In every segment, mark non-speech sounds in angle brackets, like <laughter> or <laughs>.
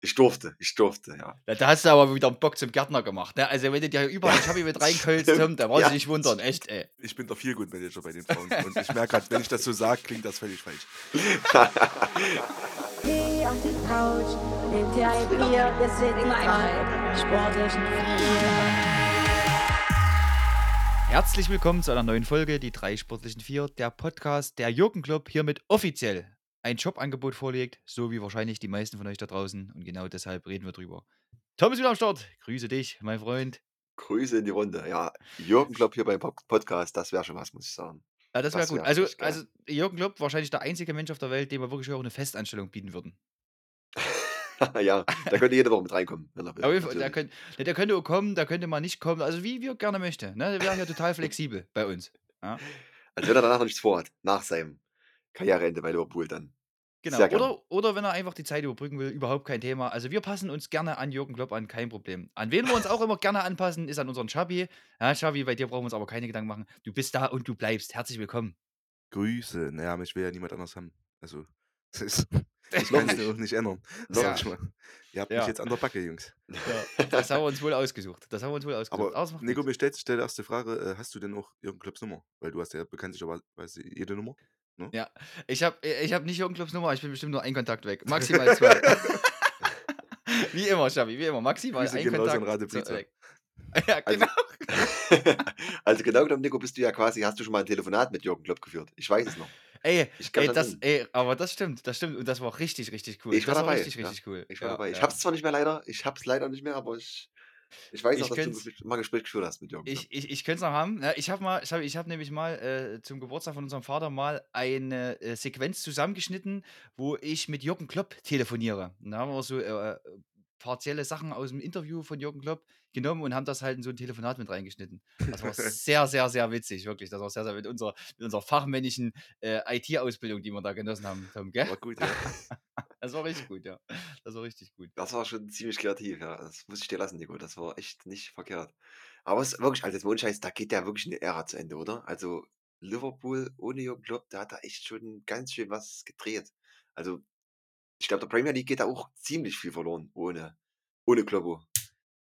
Ich durfte, ich durfte, ja. Da, da hast du aber wieder einen Bock zum Gärtner gemacht. Ne? Also, wenn du dir überall Chubby mit <laughs> reinkölst, da brauchst du Ja. nicht wundern, echt, ey. Ich bin der Feelgood-Manager bei den Frauen. Und ich merke gerade, wenn ich das so sage, klingt das völlig falsch. <laughs> Geh auf die Couch, nimm dir ein Bier, wir sind drei sportlichen vier. Herzlich willkommen zu einer neuen Folge, die drei sportlichen vier, der Podcast der Jürgen Club hiermit offiziell ein Jobangebot vorlegt, so wie wahrscheinlich die meisten von euch da draußen. Und genau deshalb reden wir drüber. Tom ist wieder am Start. Grüße dich, mein Freund. Grüße in die Runde. Ja, Jürgen Klopp hier beim Pod- Podcast, das wäre schon was, muss ich sagen. Ja, das wäre gut. wär Also, also Jürgen Klopp wahrscheinlich der einzige Mensch auf der Welt, dem wir wirklich auch eine Festanstellung bieten würden. <laughs> ja, da könnte jede Woche mit reinkommen, wenn er will. Aber der, könnt, ne, der könnte auch kommen, der könnte mal nicht kommen. Also wie wir gerne möchte. Ne? Der wäre ja total flexibel bei uns. Ja? Also wenn er danach noch nichts vorhat, nach seinem Karriereende bei Liverpool dann. Genau. Oder, oder wenn er einfach die Zeit überbrücken will, überhaupt kein Thema. Also wir passen uns gerne an Jürgen Klopp an, kein Problem. An wen wir uns auch immer <laughs> gerne anpassen, ist an unseren Schabi. Ja, Schabi, bei dir brauchen wir uns aber keine Gedanken machen. Du bist da und du bleibst. Herzlich willkommen. Grüße. Naja, mich will ja niemand anders haben. Also, <laughs> das ist, <laughs> ich Noch kann nicht. auch nicht ändern. Sag ich mal. Ihr habt Ja. mich jetzt an der Backe, Jungs. Ja, das haben wir uns wohl ausgesucht. Das haben wir uns wohl ausgesucht. Aber das Nico, nichts. mir stellt die erste Frage, äh, hast du denn auch Jürgen Klopps Nummer? Weil du hast ja bekanntlicherweise jede Nummer. Ja, ich habe ich hab nicht Jürgen Klopps Nummer, ich bin bestimmt nur ein Kontakt weg. Maximal <laughs> zwei. <laughs> wie immer, Schabi, wie immer. Maximal Grüße ein gehen raus an Kontakt. Weg. <laughs> Ja, Also, genau. also genau genommen, Nico, bist du ja quasi, hast du schon mal ein Telefonat mit Jürgen Klopp geführt. Ich weiß es noch. Ey, ey, das ey, aber das stimmt, das stimmt. Und das war richtig, richtig cool. Ich war das dabei, richtig, ja. richtig cool. Ich war Ja, dabei. Ich hab's zwar nicht mehr leider, ich hab's leider nicht mehr, aber ich, ich weiß Ich noch, dass du mal ein Gespräch geführt hast mit Jürgen Klopp. Ich, ich, ich könnte es noch haben. Ich habe mal, ich habe ich hab nämlich mal äh, zum Geburtstag von unserem Vater mal eine äh, Sequenz zusammengeschnitten, wo ich mit Jürgen Klopp telefoniere. Und da haben wir so äh, äh, partielle Sachen aus dem Interview von Jürgen Klopp genommen und haben das halt in so ein Telefonat mit reingeschnitten. Das war <laughs> sehr, sehr, sehr witzig, wirklich. Das war sehr, sehr mit unserer, mit unserer fachmännischen äh, IT-Ausbildung, die wir da genossen haben, Tom, gell? War gut, ja. <laughs> <laughs> Das war richtig gut, ja. Das war richtig gut. Das war schon ziemlich kreativ, ja. Das muss ich dir lassen, Nico. Das war echt nicht verkehrt. Aber es ist wirklich, also jetzt mal Scheiß, da geht ja wirklich eine Ära zu Ende, oder? Also Liverpool ohne Jürgen Klopp, da hat er echt schon ganz schön was gedreht. Also ich glaube, der Premier League geht da auch ziemlich viel verloren ohne, ohne Kloppo.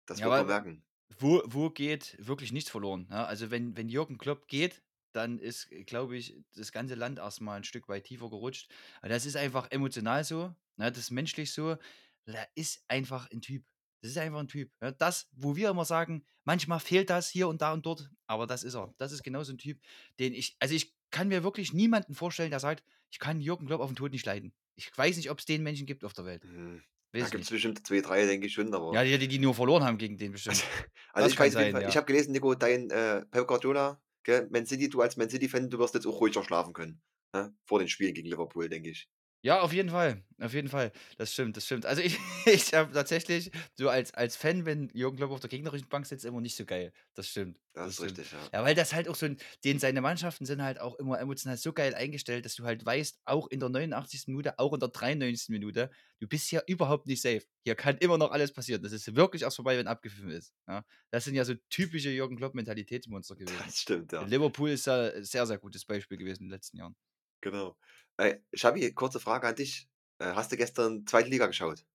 Das Ja, wird man merken. wo, wo geht wirklich nichts verloren. Ja? Also wenn, wenn Jürgen Klopp geht, dann ist, glaube ich, das ganze Land erstmal ein Stück weit tiefer gerutscht. Aber das ist einfach emotional so, ne? das ist menschlich so. Da ist einfach ein Typ. Das ist einfach ein Typ. Ja? Das, wo wir immer sagen, manchmal fehlt das hier und da und dort, aber das ist er. Das ist genau so ein Typ, den ich, also ich kann mir wirklich niemanden vorstellen, der sagt, ich kann Jürgen Klopp auf den Tod nicht leiden. Ich weiß nicht, ob es den Menschen gibt auf der Welt. Hm. Weiß Da gibt es bestimmt zwei, drei, denke ich schon, aber. Ja, die, die nur verloren haben gegen den bestimmt. Also Das ich weiß sein, Fall, ja. ich habe gelesen, Nico, dein äh, Pep Guardiola, gell, Man City, du als Man City-Fan, du wirst jetzt auch ruhiger schlafen können. Ne? Vor den Spielen gegen Liverpool, denke ich. Ja, auf jeden Fall. Auf jeden Fall. Das stimmt, das stimmt. Also <laughs> ich, ich habe tatsächlich so als, als Fan, wenn Jürgen Klopp auf der gegnerischen Bank sitzt, immer nicht so geil. Das stimmt. Das, ist stimmt. richtig, ja. Ja, weil das halt auch so ein, den seine Mannschaften sind halt auch immer emotional so geil eingestellt, dass du halt weißt, auch in der 89. Minute, auch in der 93. Minute, du bist hier überhaupt nicht safe. Hier kann immer noch alles passieren. Das ist wirklich erst vorbei, wenn abgepfiffen ist. Ja? Das sind ja so typische Jürgen Klopp-Mentalitätsmonster gewesen. Das stimmt, ja. Liverpool ist ja ein sehr, sehr gutes Beispiel gewesen in den letzten Jahren. Genau. Äh, Schabi, kurze Frage an dich. Äh, hast du gestern zweite Liga geschaut?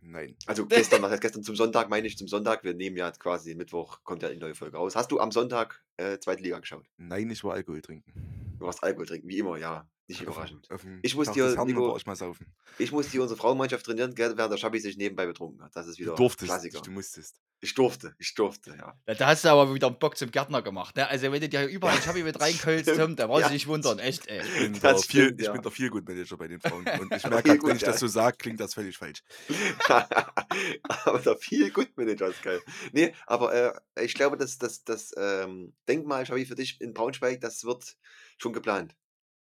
Nein. Also <laughs> gestern, was heißt gestern zum Sonntag, meine ich zum Sonntag. Wir nehmen ja quasi Mittwoch, kommt ja die neue Folge raus. Hast du am Sonntag äh, zweite Liga geschaut? Nein, ich war Alkohol trinken. Du warst Alkohol trinken, wie immer, ja. Nicht überraschend. Ich muss dir, Nico- ich mal saufen. Ich muss die unsere Frauenmannschaft trainieren, gell, während der Schabi sich nebenbei betrunken hat. Das ist wieder Du durftest, Klassiker. du musstest. Ich durfte, ich durfte, ja. Da, da hast du aber wieder einen Bock zum Gärtner gemacht. Ne? Also wenn du dir überall Chubby mit <laughs> reinkölst, Tom, da brauchst Ja. du nicht wundern, echt, ey. Ich bin, Das der, viel, stimmt, ich ja. bin der Feelgood-Manager bei den Frauen. <laughs> Und ich merke halt, wenn ich ja. das so sage, klingt das völlig falsch. <laughs> aber der viel gut Manager ist geil. Nee, aber äh, ich glaube, dass das, das ähm, Denkmal, Schabi, für dich in Braunschweig, das wird schon geplant.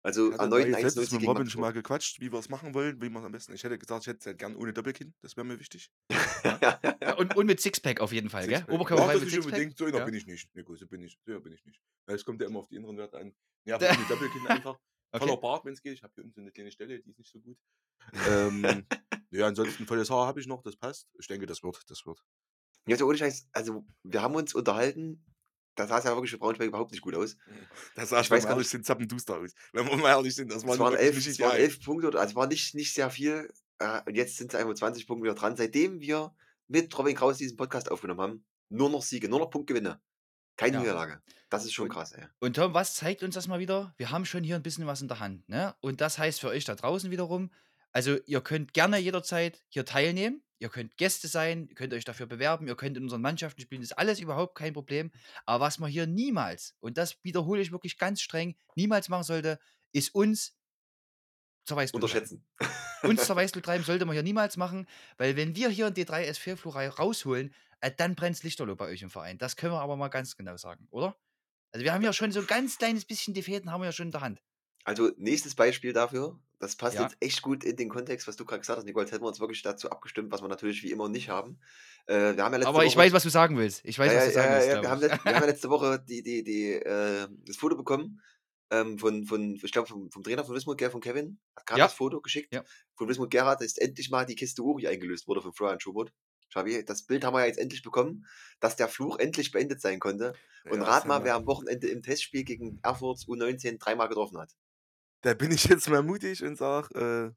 Also hatte erneut ein neulich 1 letztens mit gegen Robin schon mal gequatscht, wie wir es machen wollen, wie wir es am besten. Ich hätte gesagt, ich hätte es halt gern ohne Doppelkinn, das wäre mir wichtig. <laughs> Ja, und, und mit Sixpack auf jeden Fall, gell? Sixpack. Oberkörperfrei ja, mit das Sixpack. unbedingt, so einer Ja. bin ich nicht. Nico, so bin ich, so bin ich nicht. Weil es kommt ja immer auf die inneren Werte an. Ja, aber ohne Doppelkinn <laughs> einfach. Voller Okay. Bart, wenn es geht. Ich habe hier unten so eine kleine Stelle, die ist nicht so gut. ähm, ja, ansonsten volles Haar habe ich noch, das passt. Ich denke, das wird, das wird. Ja, so ohne Scheiß, also wir haben uns unterhalten, das sah ja wirklich für Braunschweig überhaupt nicht gut aus. Das sah Ich weiß gar ehrlich sind zappenduster aus. Wenn wir mal ehrlich sind, das Es nun waren elf, nicht es waren elf Punkte, also es war nicht, nicht sehr viel. äh, und jetzt sind sie einfach 20 Punkte wieder dran. Seitdem wir mit Robin Kraus diesen Podcast aufgenommen haben, nur noch Siege, nur noch Punktgewinne. Keine Ja. Niederlage. Das ist schon Und- krass, ey. Und Tom, was zeigt uns das mal wieder? Wir haben schon hier ein bisschen was in der Hand. Ne? Und das heißt für euch da draußen wiederum, also ihr könnt gerne jederzeit hier teilnehmen. Ihr könnt Gäste sein, ihr könnt euch dafür bewerben, ihr könnt in unseren Mannschaften spielen, das ist alles überhaupt kein Problem. Aber was man hier niemals, und das wiederhole ich wirklich ganz streng, niemals machen sollte, ist uns zur treiben. Unterschätzen. Uns <laughs> zur Weißglut treiben sollte man hier niemals machen, weil wenn wir hier in D3 S4 Flurei rausholen, äh, dann brennt Lichterloh bei euch im Verein. Das können wir aber mal ganz genau sagen, oder? Also wir haben ja schon so ein ganz kleines bisschen die Fäden haben wir ja schon in der Hand. Also, nächstes Beispiel dafür, das passt Ja. jetzt echt gut in den Kontext, was du gerade gesagt hast, Nicole. Jetzt hätten wir uns wirklich dazu abgestimmt, was wir natürlich wie immer nicht haben. Äh, wir haben ja letzte Aber ich Woche, weiß, was du sagen willst. Ich weiß, ja, was du sagen willst. ja, wir, haben ich. letzt, wir haben ja <laughs> letzte Woche die, die, die, äh, das Foto bekommen ähm, von, von, ich glaube, vom, vom Trainer von Wismut, Ger- von Kevin. Hat Karl Ja. das Foto geschickt. Ja. Von Wismut Gerhard ist endlich mal die Kiste Uri eingelöst wurde von Florian Schubert. Schabi, das Bild haben wir ja jetzt endlich bekommen, dass der Fluch endlich beendet sein konnte. Und rat mal, wer am Wochenende im Testspiel gegen Erfurt U19 dreimal getroffen hat. Da bin ich jetzt mal mutig und sag, äh,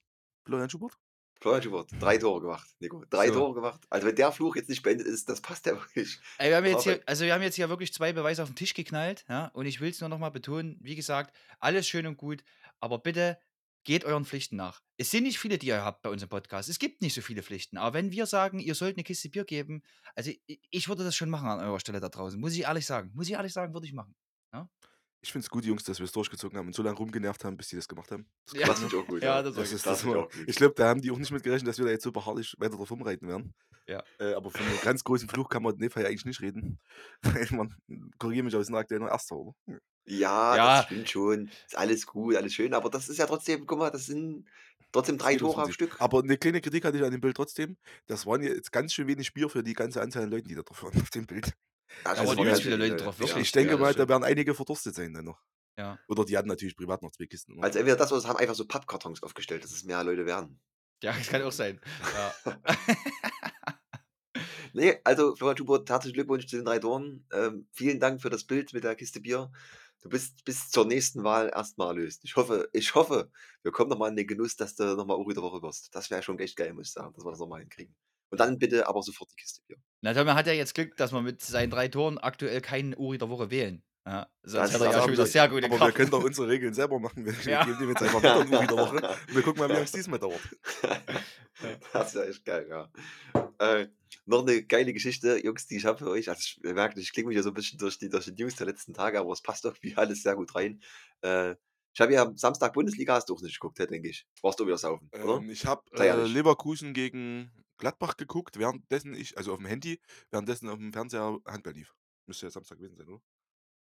Florian Schubert? Florian Schubert, drei Tore gemacht, Nico. Drei So. Tore gemacht. Also wenn der Fluch jetzt nicht beendet ist, das passt ja <laughs> wirklich. Ey, wir haben jetzt hier, also wir haben jetzt hier wirklich zwei Beweise auf den Tisch geknallt, ja, und ich will es nur noch mal betonen, wie gesagt, alles schön und gut, aber bitte geht euren Pflichten nach. Es sind nicht viele, die ihr habt bei uns im Podcast. Es gibt nicht so viele Pflichten, aber wenn wir sagen, ihr sollt eine Kiste Bier geben, also ich, ich würde das schon machen an eurer Stelle da draußen, muss ich ehrlich sagen. Muss ich ehrlich sagen, würde ich machen. Ich finde es gut, Jungs, dass wir es durchgezogen haben und so lange rumgenervt haben, bis die das gemacht haben. Das Ja. Das finde ich auch gut. Ja, das war Das ist Das das auch gut. Ich glaube, da haben die auch nicht mit gerechnet, dass wir da jetzt so beharrlich weiter drauf rumreiten werden. Ja. Äh, aber von einem ganz großen Fluch kann man in dem Fall eigentlich nicht reden. <laughs> Man, korrigiere mich, aber wir sind aktuell noch Erster, oder? Ja, Ja. das stimmt schon. Ist alles gut, alles schön, aber das ist ja trotzdem, guck mal, das sind trotzdem drei Tore am. Stück. Aber eine kleine Kritik hatte ich an dem Bild trotzdem. Das waren jetzt ganz schön wenig Bier für die ganze Anzahl an Leuten, die da drauf waren <laughs> auf dem Bild. Ja, waren übelst ganz viele Leute drauf, wirklich. ich denke ja, das mal, da werden einige verdurstet sein dann noch. Ja. Oder die hatten natürlich privat noch zwei Kisten. oder? Also entweder das oder es haben einfach so Pappkartons aufgestellt, dass es mehr Leute werden. Ja, das kann auch sein. Ja. <laughs> Nee, also Florian Schubert, herzlichen Glückwunsch zu den drei Toren. Ähm, vielen Dank für das Bild mit der Kiste Bier. Du bist bis zur nächsten Wahl erstmal erlöst. Ich hoffe, ich hoffe, wir kommen nochmal in den Genuss, dass du nochmal Uri der Woche wirst. Das wäre schon echt geil, muss ich sagen, dass wir das nochmal hinkriegen. Und dann bitte aber sofort die Kiste Bier. Na, Tom hat ja jetzt Glück, dass wir mit seinen drei Toren aktuell keinen Uri der Woche wählen. Ja, sonst Das- hätte er ja schon wieder wir. sehr gute aber wir Karten. können doch unsere Regeln selber machen. Wir <laughs> Ja. geben dem jetzt einfach wieder eine wieder Woche. Und <laughs> wir gucken mal, wie lange es diesmal dauert. Das ist ja echt geil, ja. Äh, noch eine geile Geschichte, Jungs, die ich habe für euch. Also ich merke, ich klinge mich ja so ein bisschen durch die, durch die News der letzten Tage, aber es passt irgendwie alles sehr gut rein. Äh, ich habe ja am Samstag Bundesliga, hast du auch nicht geguckt, denke ich. Warst du wieder saufen, oder? Ähm, ich habe äh. Leverkusen gegen Gladbach geguckt, währenddessen ich, also auf dem Handy, währenddessen auf dem Fernseher Handball lief. Müsste ja Samstag gewesen sein, oder?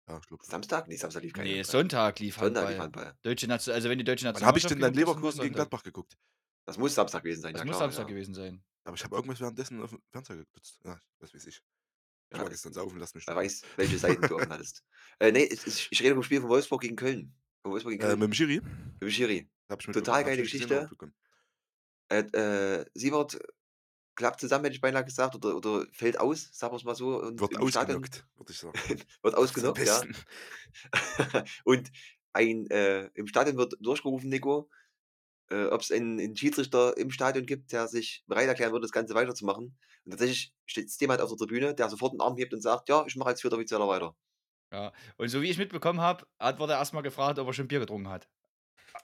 Ja, ich glaube. Samstag? Nee, Samstag lief kein Nee, Handball. Sonntag lief Sonntag Handball. lief Handball. Deutsche Nation, also wenn die deutsche Wann habe ich denn dann dann Leverkusen gegen Sonntag. Gladbach geguckt? Das muss Samstag gewesen sein, Das ja muss klar. Samstag ja. gewesen sein. Aber ich habe irgendwas währenddessen auf dem Fernseher genutzt. Ja, was weiß ich. Ich Ja, war gestern saufen, lass mich Wer weiß, welche Seiten du offen hattest. Äh, nee, ich, ich, ich rede vom Spiel von Wolfsburg gegen Köln. Von Wolfsburg gegen Äh, Köln. mit dem Schiri. mit dem Schiri. Hab ich Total geile Geschichte. Äh, äh, Sievert klappt zusammen, hätte ich beinahe gesagt, oder, oder fällt aus, sagen wir es mal so. Und Wird ausgenockt, würde ich sagen. <laughs> wird <laughs> ausgenockt, ja. <laughs> Und ein, äh, im Stadion wird durchgerufen, Nico, äh, ob es einen, einen Schiedsrichter im Stadion gibt, der sich bereit erklären würde, das Ganze weiterzumachen. Und tatsächlich steht jemand auf der Tribüne, der sofort einen Arm hebt und sagt, ja, ich mache als vierter Offizieller weiter. Ja. Und so wie ich mitbekommen habe, hat wurde er erstmal gefragt, ob er schon Bier getrunken hat.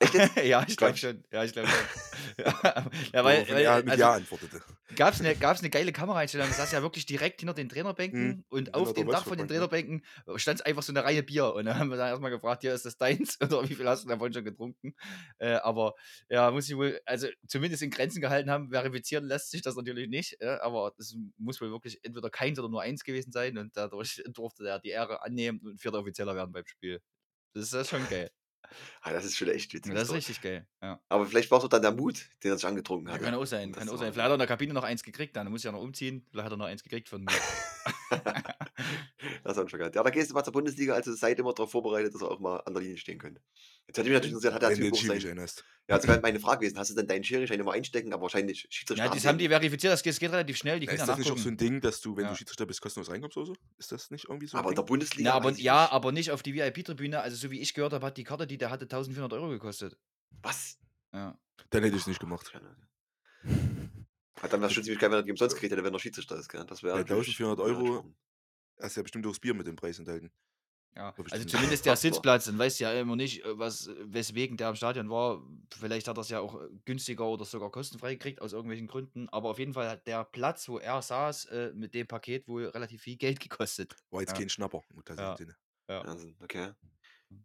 <laughs> Ja, ich glaube schon. Ja, ich glaube schon. ja, <laughs> ja, weil, weil er mit also, Ja antwortete. gab es eine, gab's <laughs> eine geile Kameraeinstellung, das saß ja wirklich direkt hinter den Trainerbänken Mhm, und auf dem Dach von den Trainerbänken stand einfach so eine Reihe Bier. Und dann haben wir dann erstmal gefragt, hier ist das deins oder wie viel hast du davon schon getrunken? Äh, aber ja, muss ich wohl, also zumindest in Grenzen gehalten haben, verifizieren lässt sich das natürlich nicht, äh, aber das muss wohl wirklich entweder keins oder nur eins gewesen sein und dadurch durfte er die Ehre annehmen und vierter Offizieller werden beim Spiel. Das ist, das ist schon geil. Ah, das ist schon echt witzig. Das ist richtig geil. Ja. Aber vielleicht war es auch dann der Mut, den er sich angetrunken Ja, hat. kann auch sein, kann auch sein. Vielleicht hat er in der Kabine noch eins gekriegt, dann muss ich ja noch umziehen. Vielleicht hat er noch eins gekriegt von mir. <laughs> das hat schon gehabt. Ja, da gehst du mal zur Bundesliga, also seid immer darauf vorbereitet, dass ihr auch mal an der Linie stehen könnt. Jetzt hätte mich natürlich interessiert, hat der Wenn du den Schiri erinnerst. Ja, jetzt wäre meine Frage gewesen, hast du denn deinen Schiri-Schein immer einstecken, aber wahrscheinlich Schiedsrichter Ja, das haben die verifiziert, das geht, das geht relativ schnell, die können Ist ja das nicht auch so nachgucken. ein Ding, dass du, wenn Ja. du Schiedsrichter bist, kostenlos reinkommst oder so? Ist das nicht irgendwie so ein Aber in der Ding? Bundesliga Na, aber, weiß ich ja, nicht. aber nicht auf die VIP-Tribüne. Also, so wie ich gehört habe, hat die Karte, die der hatte, 1400 Euro gekostet. Was? Ja. Dann hätte ich es nicht gemacht. Hat dann wäre <laughs> schon ziemlich geil, wenn er die umsonst gekriegt hätte, wenn er Schiedsrichter ist, gell? Das wäre natürlich 1400 cool Euro hast du ja bestimmt das Bier mit dem Preis enthalten. Ja, also zumindest der. Sitzplatz, dann weißt du ja immer nicht, äh, was, weswegen der im Stadion war. Vielleicht hat er es ja auch äh, günstiger oder sogar kostenfrei gekriegt, aus irgendwelchen Gründen. Aber auf jeden Fall hat der Platz, wo er saß, äh, mit dem Paket wohl relativ viel Geld gekostet. War jetzt Ja. kein Schnapper Ja. Sinne. Wahnsinn, okay.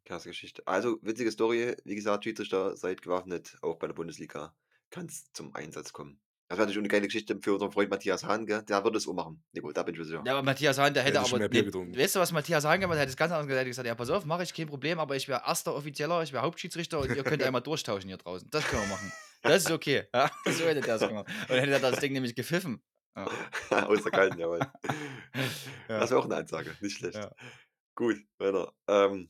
Krasse Geschichte. Also, witzige Story. Wie gesagt, Schiedsrichter, seid gewaffnet, auch bei der Bundesliga kann es zum Einsatz kommen. Das wäre natürlich eine geile Geschichte für unseren Freund Matthias Hahn, gell? Der würde es auch machen. Nico, da bin ich mir sicher. Ja, aber Matthias Hahn, der hätte hätte aber. mehr Bier Nee, getrunken. weißt du, was Matthias Hahn gemacht hat? Er hätte es ganz anders gesagt. Er hätte gesagt: Ja, pass auf, mache ich kein Problem, aber ich wäre erster Offizieller, ich wäre Hauptschiedsrichter und ihr könnt einmal durchtauschen hier draußen. Das können wir machen. Das ist okay. Ja, <laughs> so hätte der es gemacht. Und dann hätte er das Ding nämlich gepfiffen. Ja. <laughs> Aus der kalten, jawohl. Ja. Das wäre auch eine Ansage, nicht schlecht. Ja. Gut, weiter. Ähm,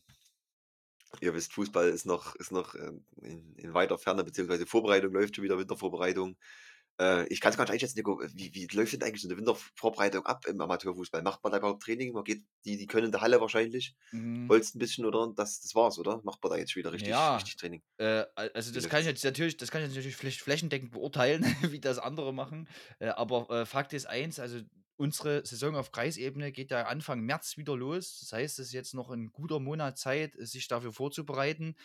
ihr wisst, Fußball ist noch, ist noch ähm, in, in weiter Ferne, beziehungsweise Vorbereitung läuft schon wieder, Wintervorbereitung. Äh, ich kann es gar nicht einschätzen, Nico. Wie, wie läuft denn eigentlich so eine Wintervorbereitung ab im Amateurfußball? Macht man da überhaupt Training? Man geht, die, die können in der Halle wahrscheinlich, Mhm. holst ein bisschen oder das, das war's, oder? Macht man da jetzt wieder richtig, Ja. richtig Training? Äh, al- also das kann ich jetzt natürlich, das kann ich jetzt natürlich flä- flächendeckend beurteilen, <laughs> wie das andere machen. Äh, aber äh, Fakt ist eins, also unsere Saison auf Kreisebene geht ja Anfang März wieder los. Das heißt, es ist jetzt noch ein guter Monat Zeit, sich dafür vorzubereiten.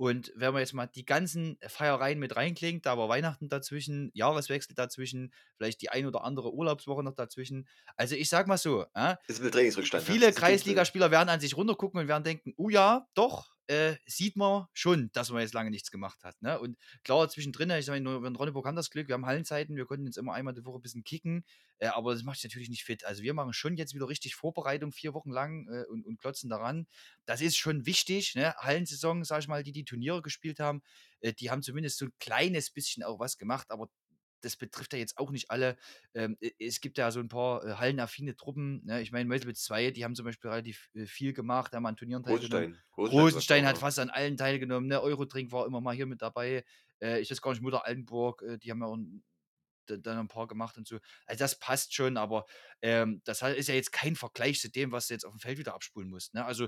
Und wenn man jetzt mal die ganzen Feiereien mit reinklingt, da war Weihnachten dazwischen, Jahreswechsel dazwischen, vielleicht die ein oder andere Urlaubswoche noch dazwischen. Also ich sag mal so, äh, Ist mit Trainingsrückstand. ja? Viele. Kreisligaspieler werden an sich runtergucken und werden denken, oh ja, doch, äh, sieht man schon, dass man jetzt lange nichts gemacht hat. Ne? Und klar, zwischendrin, ich sage, wir in Ronneburg haben das Glück, wir haben Hallenzeiten, wir konnten jetzt immer einmal die Woche ein bisschen kicken, äh, aber das macht sich natürlich nicht fit. Also wir machen schon jetzt wieder richtig Vorbereitung, vier Wochen lang äh, und, und klotzen daran. Das ist schon wichtig. Ne? Hallensaison, sage ich mal, die die Turniere gespielt haben, äh, die haben zumindest so ein kleines bisschen auch was gemacht, aber das betrifft ja jetzt auch nicht alle. Ähm, es gibt ja so ein paar äh, hallenaffine Truppen. Ne? Ich meine, Meuselwitz 2, die haben zum Beispiel relativ äh, viel gemacht, haben an Turnieren teilgenommen. Rosenstein. Rosenstein hat fast an allen teilgenommen. Ne? Eurodrink war immer mal hier mit dabei. Äh, ich weiß gar nicht, Mutter Altenburg, äh, die haben ja auch ein, da- dann ein paar gemacht und so. Also das passt schon, aber ähm, das ist ja jetzt kein Vergleich zu dem, was du jetzt auf dem Feld wieder abspulen musst. Ne? Also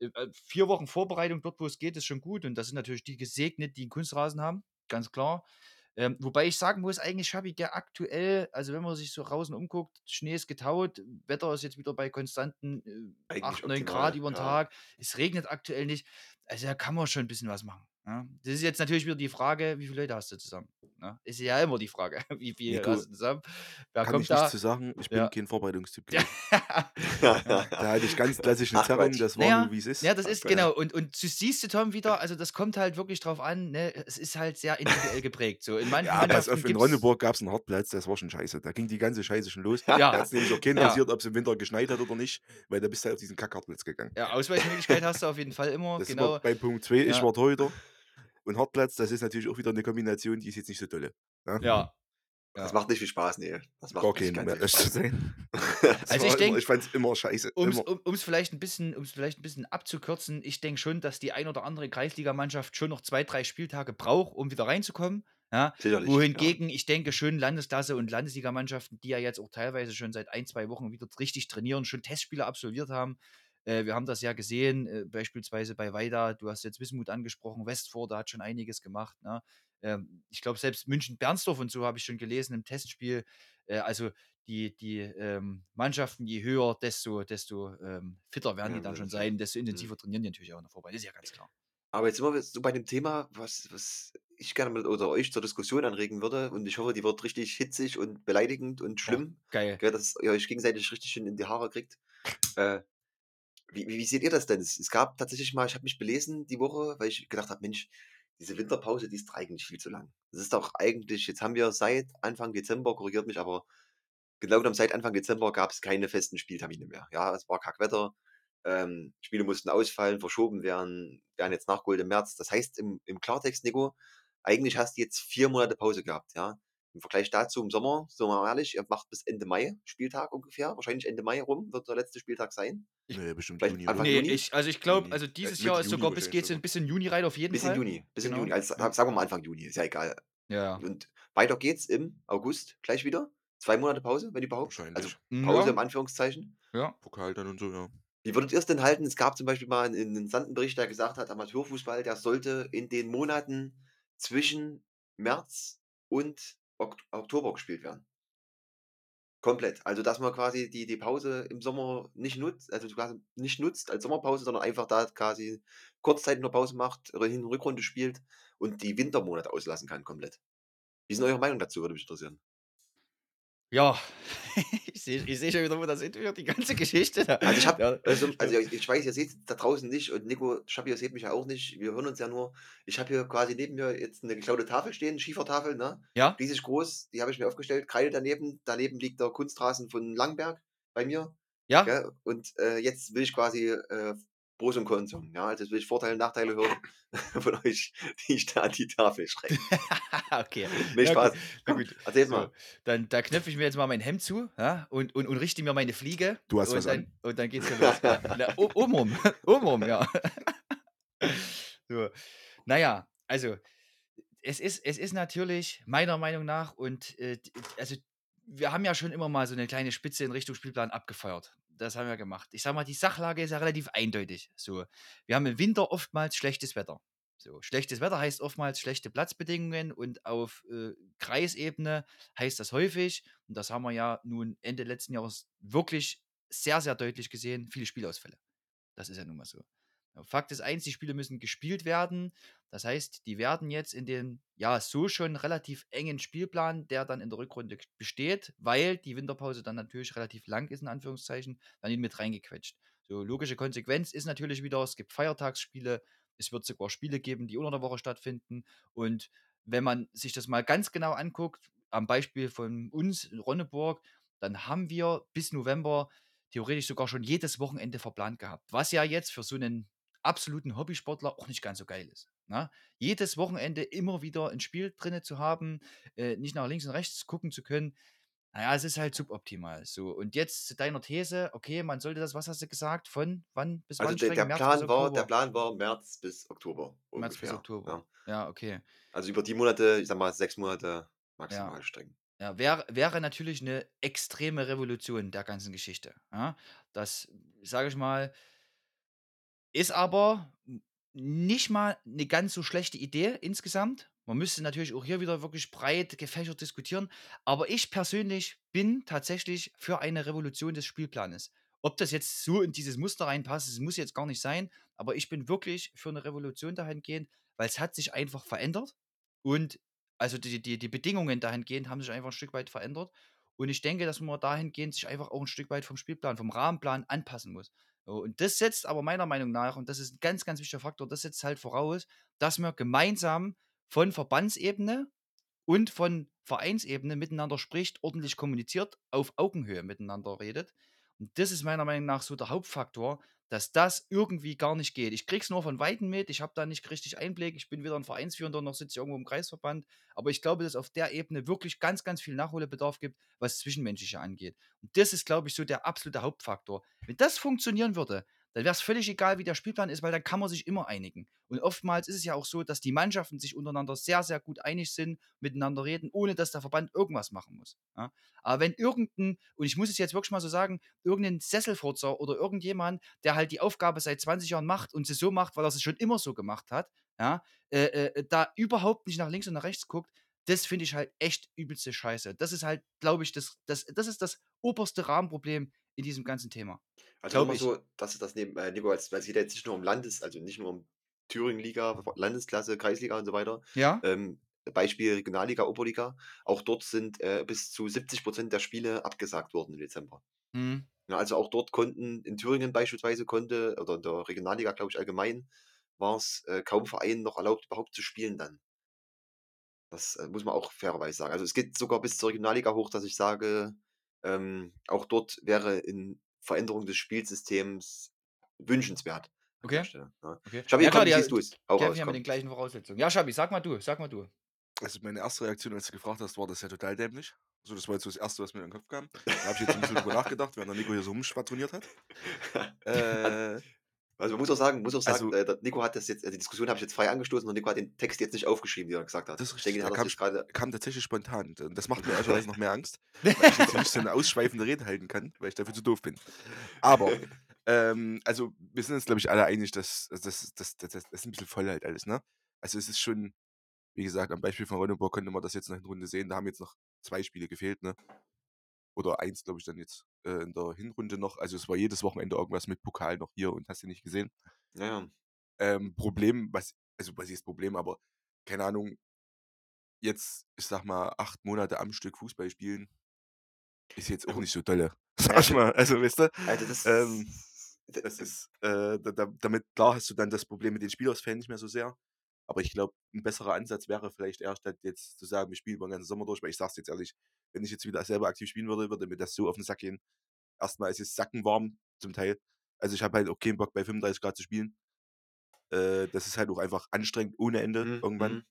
äh, äh, vier Wochen Vorbereitung dort, wo es geht, ist schon gut. Und das sind natürlich die gesegnet, die einen Kunstrasen haben, ganz klar. Ähm, wobei ich sagen muss, eigentlich habe ich der aktuell, also wenn man sich so draußen umguckt, Schnee ist getaut, Wetter ist jetzt wieder bei konstanten äh, Eigentlich 8, 9 optimal, Grad über den ja. Tag. Es regnet aktuell nicht. Also da kann man schon ein bisschen was machen. Ja? Das ist jetzt natürlich wieder die Frage, wie viele Leute hast du zusammen? Ne? Ist ja immer die Frage, <laughs> wie viele Nico, hast du zusammen? Wer Kann kommt ich da? nichts zu sagen, ich bin Ja. kein Vorbereitungstyp <laughs> Ja. Da hatte ich ganz klassisch eine Ach, Zerrung, das war Naja, nur wie es ist. Ja, das ist ja. genau. Und, und du siehst du, Tom, wieder, also das kommt halt wirklich drauf an, ne? es ist halt sehr individuell geprägt. So, in manchen Ja, pass auf, in Ronneburg gab es einen Hartplatz, das war schon scheiße. Da ging die ganze Scheiße schon los. Ja. Da hat es nämlich auch keinen Ja. interessiert, ob es im Winter geschneit hat oder nicht, weil da bist du halt auf diesen Kackhartplatz gegangen. Ja, Ausweichmöglichkeit hast du auf jeden Fall immer. Das genau. bei Punkt 2, ich Ja. war Torhüter. Und Hartplatz, das ist natürlich auch wieder eine Kombination, die ist jetzt nicht so dolle. ne? Ja. <laughs> Das Ja. macht nicht viel Spaß, nee. Das macht Gar keinen, keinen ehrlich zu sein. <laughs> Also ich denk- immer, ich fand es immer scheiße. Um es Immer. um, vielleicht, ein bisschen- um's vielleicht ein bisschen abzukürzen, ich denke schon, dass die ein oder andere Kreisligamannschaft schon noch zwei, drei Spieltage braucht, um wieder reinzukommen. Ja, Sicherlich. wohingegen ich denke schon Landesklasse und Landesligamannschaften, die ja jetzt auch teilweise schon seit ein, zwei Wochen wieder richtig trainieren, schon Testspiele absolviert haben. Äh, wir haben das ja gesehen, äh, beispielsweise bei Weida, du hast jetzt Wismut angesprochen, Westforde hat schon einiges gemacht. Ne? Ähm, ich glaube, selbst München-Bernsdorf und so habe ich schon gelesen im Testspiel. Äh, also die, die ähm, Mannschaften, je höher, desto, desto ähm, fitter werden Ja, die dann schon sein, desto intensiver trainieren die natürlich auch noch vorbei. Das ist ja ganz klar. Aber jetzt sind wir so bei dem Thema, was, was ich gerne mit oder euch zur Diskussion anregen würde. Und ich hoffe, die wird richtig hitzig und beleidigend und schlimm. Geil. Gell, dass ihr euch gegenseitig richtig schön in die Haare kriegt. Äh, wie, wie, seht ihr das denn? Es, es gab tatsächlich mal, ich habe mich belesen die Woche, weil ich gedacht habe, Mensch, diese Winterpause, die ist eigentlich viel zu lang. Das ist doch eigentlich, jetzt haben wir seit Anfang Dezember, korrigiert mich, aber genau genommen seit Anfang Dezember gab es keine festen Spieltermine mehr. Ja, es war Kackwetter. Ähm, Spiele mussten ausfallen, verschoben werden, werden jetzt nachgeholt im März. Das heißt im, im Klartext, Nico, eigentlich hast du jetzt vier Monate Pause gehabt, ja. Im Vergleich dazu im Sommer, so mal ehrlich, ihr macht bis Ende Mai Spieltag ungefähr, wahrscheinlich Ende Mai rum wird der letzte Spieltag sein. Nee, bestimmt Vielleicht Juni. Anfang oder? Nee, Juni? ich, also ich glaube, Juni. also Äh, dieses Mitte Jahr ist Juni sogar bis geht's ein bisschen Juni rein auf jeden Bis in Fall. Juni, bis in Genau. Juni, also sagen wir mal Anfang Juni, ist ja egal. Ja. Und weiter geht's im August gleich wieder. Zwei Monate Pause, wenn überhaupt. Also. Pause ja. im Anführungszeichen. ja. Pokal dann und so, ja. Wie würdet ihr es denn halten? Es gab zum Beispiel mal einen interessanten Bericht, der gesagt hat, Amateurfußball, der sollte in den Monaten zwischen März und Oktober gespielt werden. Komplett. Also, dass man quasi die die Pause im Sommer nicht nutzt also, quasi nicht nutzt als Sommerpause, sondern einfach da quasi kurzzeitig nur Pause macht Hin und Rückrunde spielt und die Wintermonate auslassen kann komplett. Wie ist 'n eure Meinung dazu, würde mich interessieren? Ja, <laughs> ich sehe ich schon wieder, wo das hinführt, die ganze Geschichte da. Also, ich habe Ja, also also, ich weiß, ihr seht's da draußen nicht und Nico, Schappi, ihr seht mich ja auch nicht. Wir hören uns ja nur. Ich habe hier quasi neben mir jetzt 'ne geklaute Tafel stehen, Schiefertafel, ne? Ja? Riesig groß, die habe ich mir aufgestellt, Kreide daneben. Daneben liegt der Kunstrasen von Langberg bei mir, Ja? gell? Und, äh, jetzt will ich quasi, äh, Pros und Cons ja? Also, jetzt will ich Vorteile und Nachteile hören <laughs> von euch, die ich da an die Tafel schreibe. <laughs> Okay. Ne, Ja Spaß. gut, gut. erzähl So, mal. dann da knöpfe ich mir jetzt mal mein Hemd zu, ja, und und und richte mir meine Fliege Du hast und was dann an. und dann geht's hier <laughs> los. Ja, na, o obenrum, obenrum, ja. So, na ja, also, es ist es ist natürlich meiner Meinung nach und, äh, also, wir haben ja schon immer mal so 'ne kleine Spitze in Richtung Spielplan abgefeuert. Das haben wir gemacht. Ich sage mal, die Sachlage ist ja relativ eindeutig, so. Wir haben im Winter oftmals schlechtes Wetter. So, schlechtes Wetter heißt oftmals schlechte Platzbedingungen und auf, äh, Kreisebene heißt das häufig, und das haben wir ja nun Ende letzten Jahres wirklich sehr, sehr deutlich gesehen, viele Spielausfälle. Das ist ja nun mal so. Ja, Fakt ist eins, die Spiele müssen gespielt werden. Das heißt, die werden jetzt in den, ja, so schon relativ engen Spielplan, der dann in der Rückrunde besteht, weil die Winterpause dann natürlich relativ lang ist in Anführungszeichen, dann mit reingequetscht. So, logische Konsequenz ist natürlich wieder, es gibt Feiertagsspiele, es wird sogar Spiele geben, die unter der Woche stattfinden. Und wenn man sich das mal ganz genau anguckt, am Beispiel von uns in Ronneburg, dann haben wir bis November theoretisch sogar schon jedes Wochenende verplant gehabt, was ja jetzt für so 'nen absoluten Hobbysportler auch nicht ganz so geil ist, ne? Jedes Wochenende immer wieder 'n Spiel drinne zu haben, äh, nicht nach links und rechts gucken zu können, na ja, es ist halt suboptimal, so. Und jetzt zu deiner These, okay, man sollte das was hast du gesagt, von wann bis Also, wann der der? März Plan war der? Plan war März bis Oktober März bis ungefähr, Oktober. ja. Ja, okay. Also, über die Monate, ich sage mal, 6 Monate Ja. maximal strecken. Ja, wäre wäre natürlich 'ne extreme Revolution der ganzen Geschichte, ja? Das, sage ich mal ist aber nicht mal 'ne ganz so schlechte Idee insgesamt. Man müsste natürlich auch hier wieder wirklich breit gefächert diskutieren, aber ich persönlich bin tatsächlich für eine Revolution des Spielplanes. Ob das jetzt so in dieses Muster reinpasst, das muss jetzt gar nicht sein, aber ich bin wirklich für 'ne Revolution dahingehend, weil's hat sich einfach verändert und also, die die die Bedingungen dahingehend haben sich einfach 'n Stück weit verändert und ich denke, dass man dahingehend sich einfach auch 'n Stück weit vom Spielplan, vom Rahmenplan anpassen muss. Und das setzt aber meiner Meinung nach und das ist 'n ganz, ganz wichtiger Faktor, das setzt halt voraus, dass wir gemeinsam von Verbandsebene und von Vereinsebene miteinander spricht, ordentlich kommuniziert, auf Augenhöhe miteinander redet. Und das ist meiner Meinung nach so der Hauptfaktor, dass das irgendwie gar nicht geht. Ich kriege es nur von Weitem mit, ich habe da nicht richtig Einblick. Ich bin weder 'n Vereinsführender noch sitze ich irgendwo im Kreisverband, aber ich glaube, dass auf der Ebene wirklich ganz, ganz viel Nachholbedarf gibt, was Zwischenmenschliche angeht. Und das ist, glaube ich, so der absolute Hauptfaktor. Wenn das funktionieren würde, dann wäre es völlig egal, wie der Spielplan ist, weil dann kann man sich immer einigen. Und oftmals ist es ja auch so, dass die Mannschaften sich untereinander sehr, sehr gut einig sind, miteinander reden, ohne dass der Verband irgendwas machen muss, ja? Aber wenn irgend 'n und ich muss es jetzt wirklich mal so sagen, irgend 'nen Sesselfurzer oder irgendjemand, der halt die Aufgabe seit 20 Jahren macht und sie so macht, weil er sie schon immer so gemacht hat, ja, äh, äh, da überhaupt nicht nach links und nach rechts guckt, das finde ich halt echt übelste Scheiße. Das ist halt, glaube ich, das das das ist das oberste Rahmenproblem in diesem ganzen Thema. Also, Glaube immer ich. so, dass das neben äh, Nico, als weil es geht ja jetzt nicht nur um Landes also, nicht nur um Thüringen-Liga, Landesklasse, Kreisliga und so weiter. Ja. Ähm, Beispiel Regionalliga, Oberliga. Auch dort sind, äh, bis zu 70 % der Spiele abgesagt worden im Dezember. Mhm. Ja, also, auch dort konnten in Thüringen beispielsweise konnte oder in der Regionalliga, glaube ich, allgemein, war's, äh, kaum Vereinen noch erlaubt, überhaupt zu spielen dann. Das, äh, muss man auch fairerweise sagen. Also, es geht sogar bis zur Regionalliga hoch, dass ich sage, ähm, auch dort wäre in Veränderung des Spielsystems wünschenswert Okay. Stelle, ne? Okay. Schabi, Ja klar, komm, die siehst? Hau kämpfen raus, ja mit den gleichen Voraussetzungen. Ja, Schabi, sag mal du, sag mal du. Also, meine erste Reaktion, als du gefragt hast, war das ja total dämlich. So, das war jetzt so das Erste, was mir in den Kopf kam. Da habe ich jetzt 'n bisschen drüber nachgedacht, während der Nico hier so rumschwadroniert hat. <laughs> Äh Also, man muss auch sagen muss auch sagen, Also äh, Nico hat das jetzt äh, die Diskussion habe ich jetzt frei angestoßen und Nico hat den Text jetzt nicht aufgeschrieben, wie er gesagt hat. Das ist Ich denke, richtig, den der hat er kam grade kam tatsächlich spontan. Und das macht mir <laughs> ehrlicherweise noch mehr Angst, <laughs> weil ich jetzt nicht so 'ne ausschweifende Rede halten kann, weil ich dafür zu doof bin. Aber, ähm, also, wir sind uns, glaube ich, alle einig, dass das das das das ist 'n bisschen voll halt alles, ne? Also, es ist schon Wie gesagt, am Beispiel von Ronneburg konnte man das jetzt noch in Runde sehen. Da haben jetzt noch zwei Spiele gefehlt, ne? Oder eins, glaube ich, dann jetzt äh, in der Hinrunde noch. Also es war jedes Wochenende irgendwas mit Pokal noch hier und hast du nicht gesehen. Ja, ja. Ähm, Problem, was, also was ist Problem, aber keine Ahnung, jetzt, ich sag mal, acht Monate am Stück Fußball spielen, ist jetzt auch nicht so dolle. <laughs> Sag ich mal. Also, weißt du, Also das, ähm, das ist, äh, da, da, damit, klar hast du dann das Problem mit den Spielausfällen nicht mehr so sehr. Aber ich glaube, ein besserer Ansatz wäre vielleicht eher, statt jetzt zu sagen, wir spielen über den ganzen Sommer durch, weil ich sag's jetzt ehrlich, wenn ich jetzt wieder selber aktiv spielen würde, würde mir das so auf den Sack gehen. Erstmal ist es sackenwarm zum Teil. Also ich habe halt auch keinen Bock bei 35 Grad zu spielen. Äh, das ist halt auch einfach anstrengend ohne Ende Mhm, irgendwann. mhm.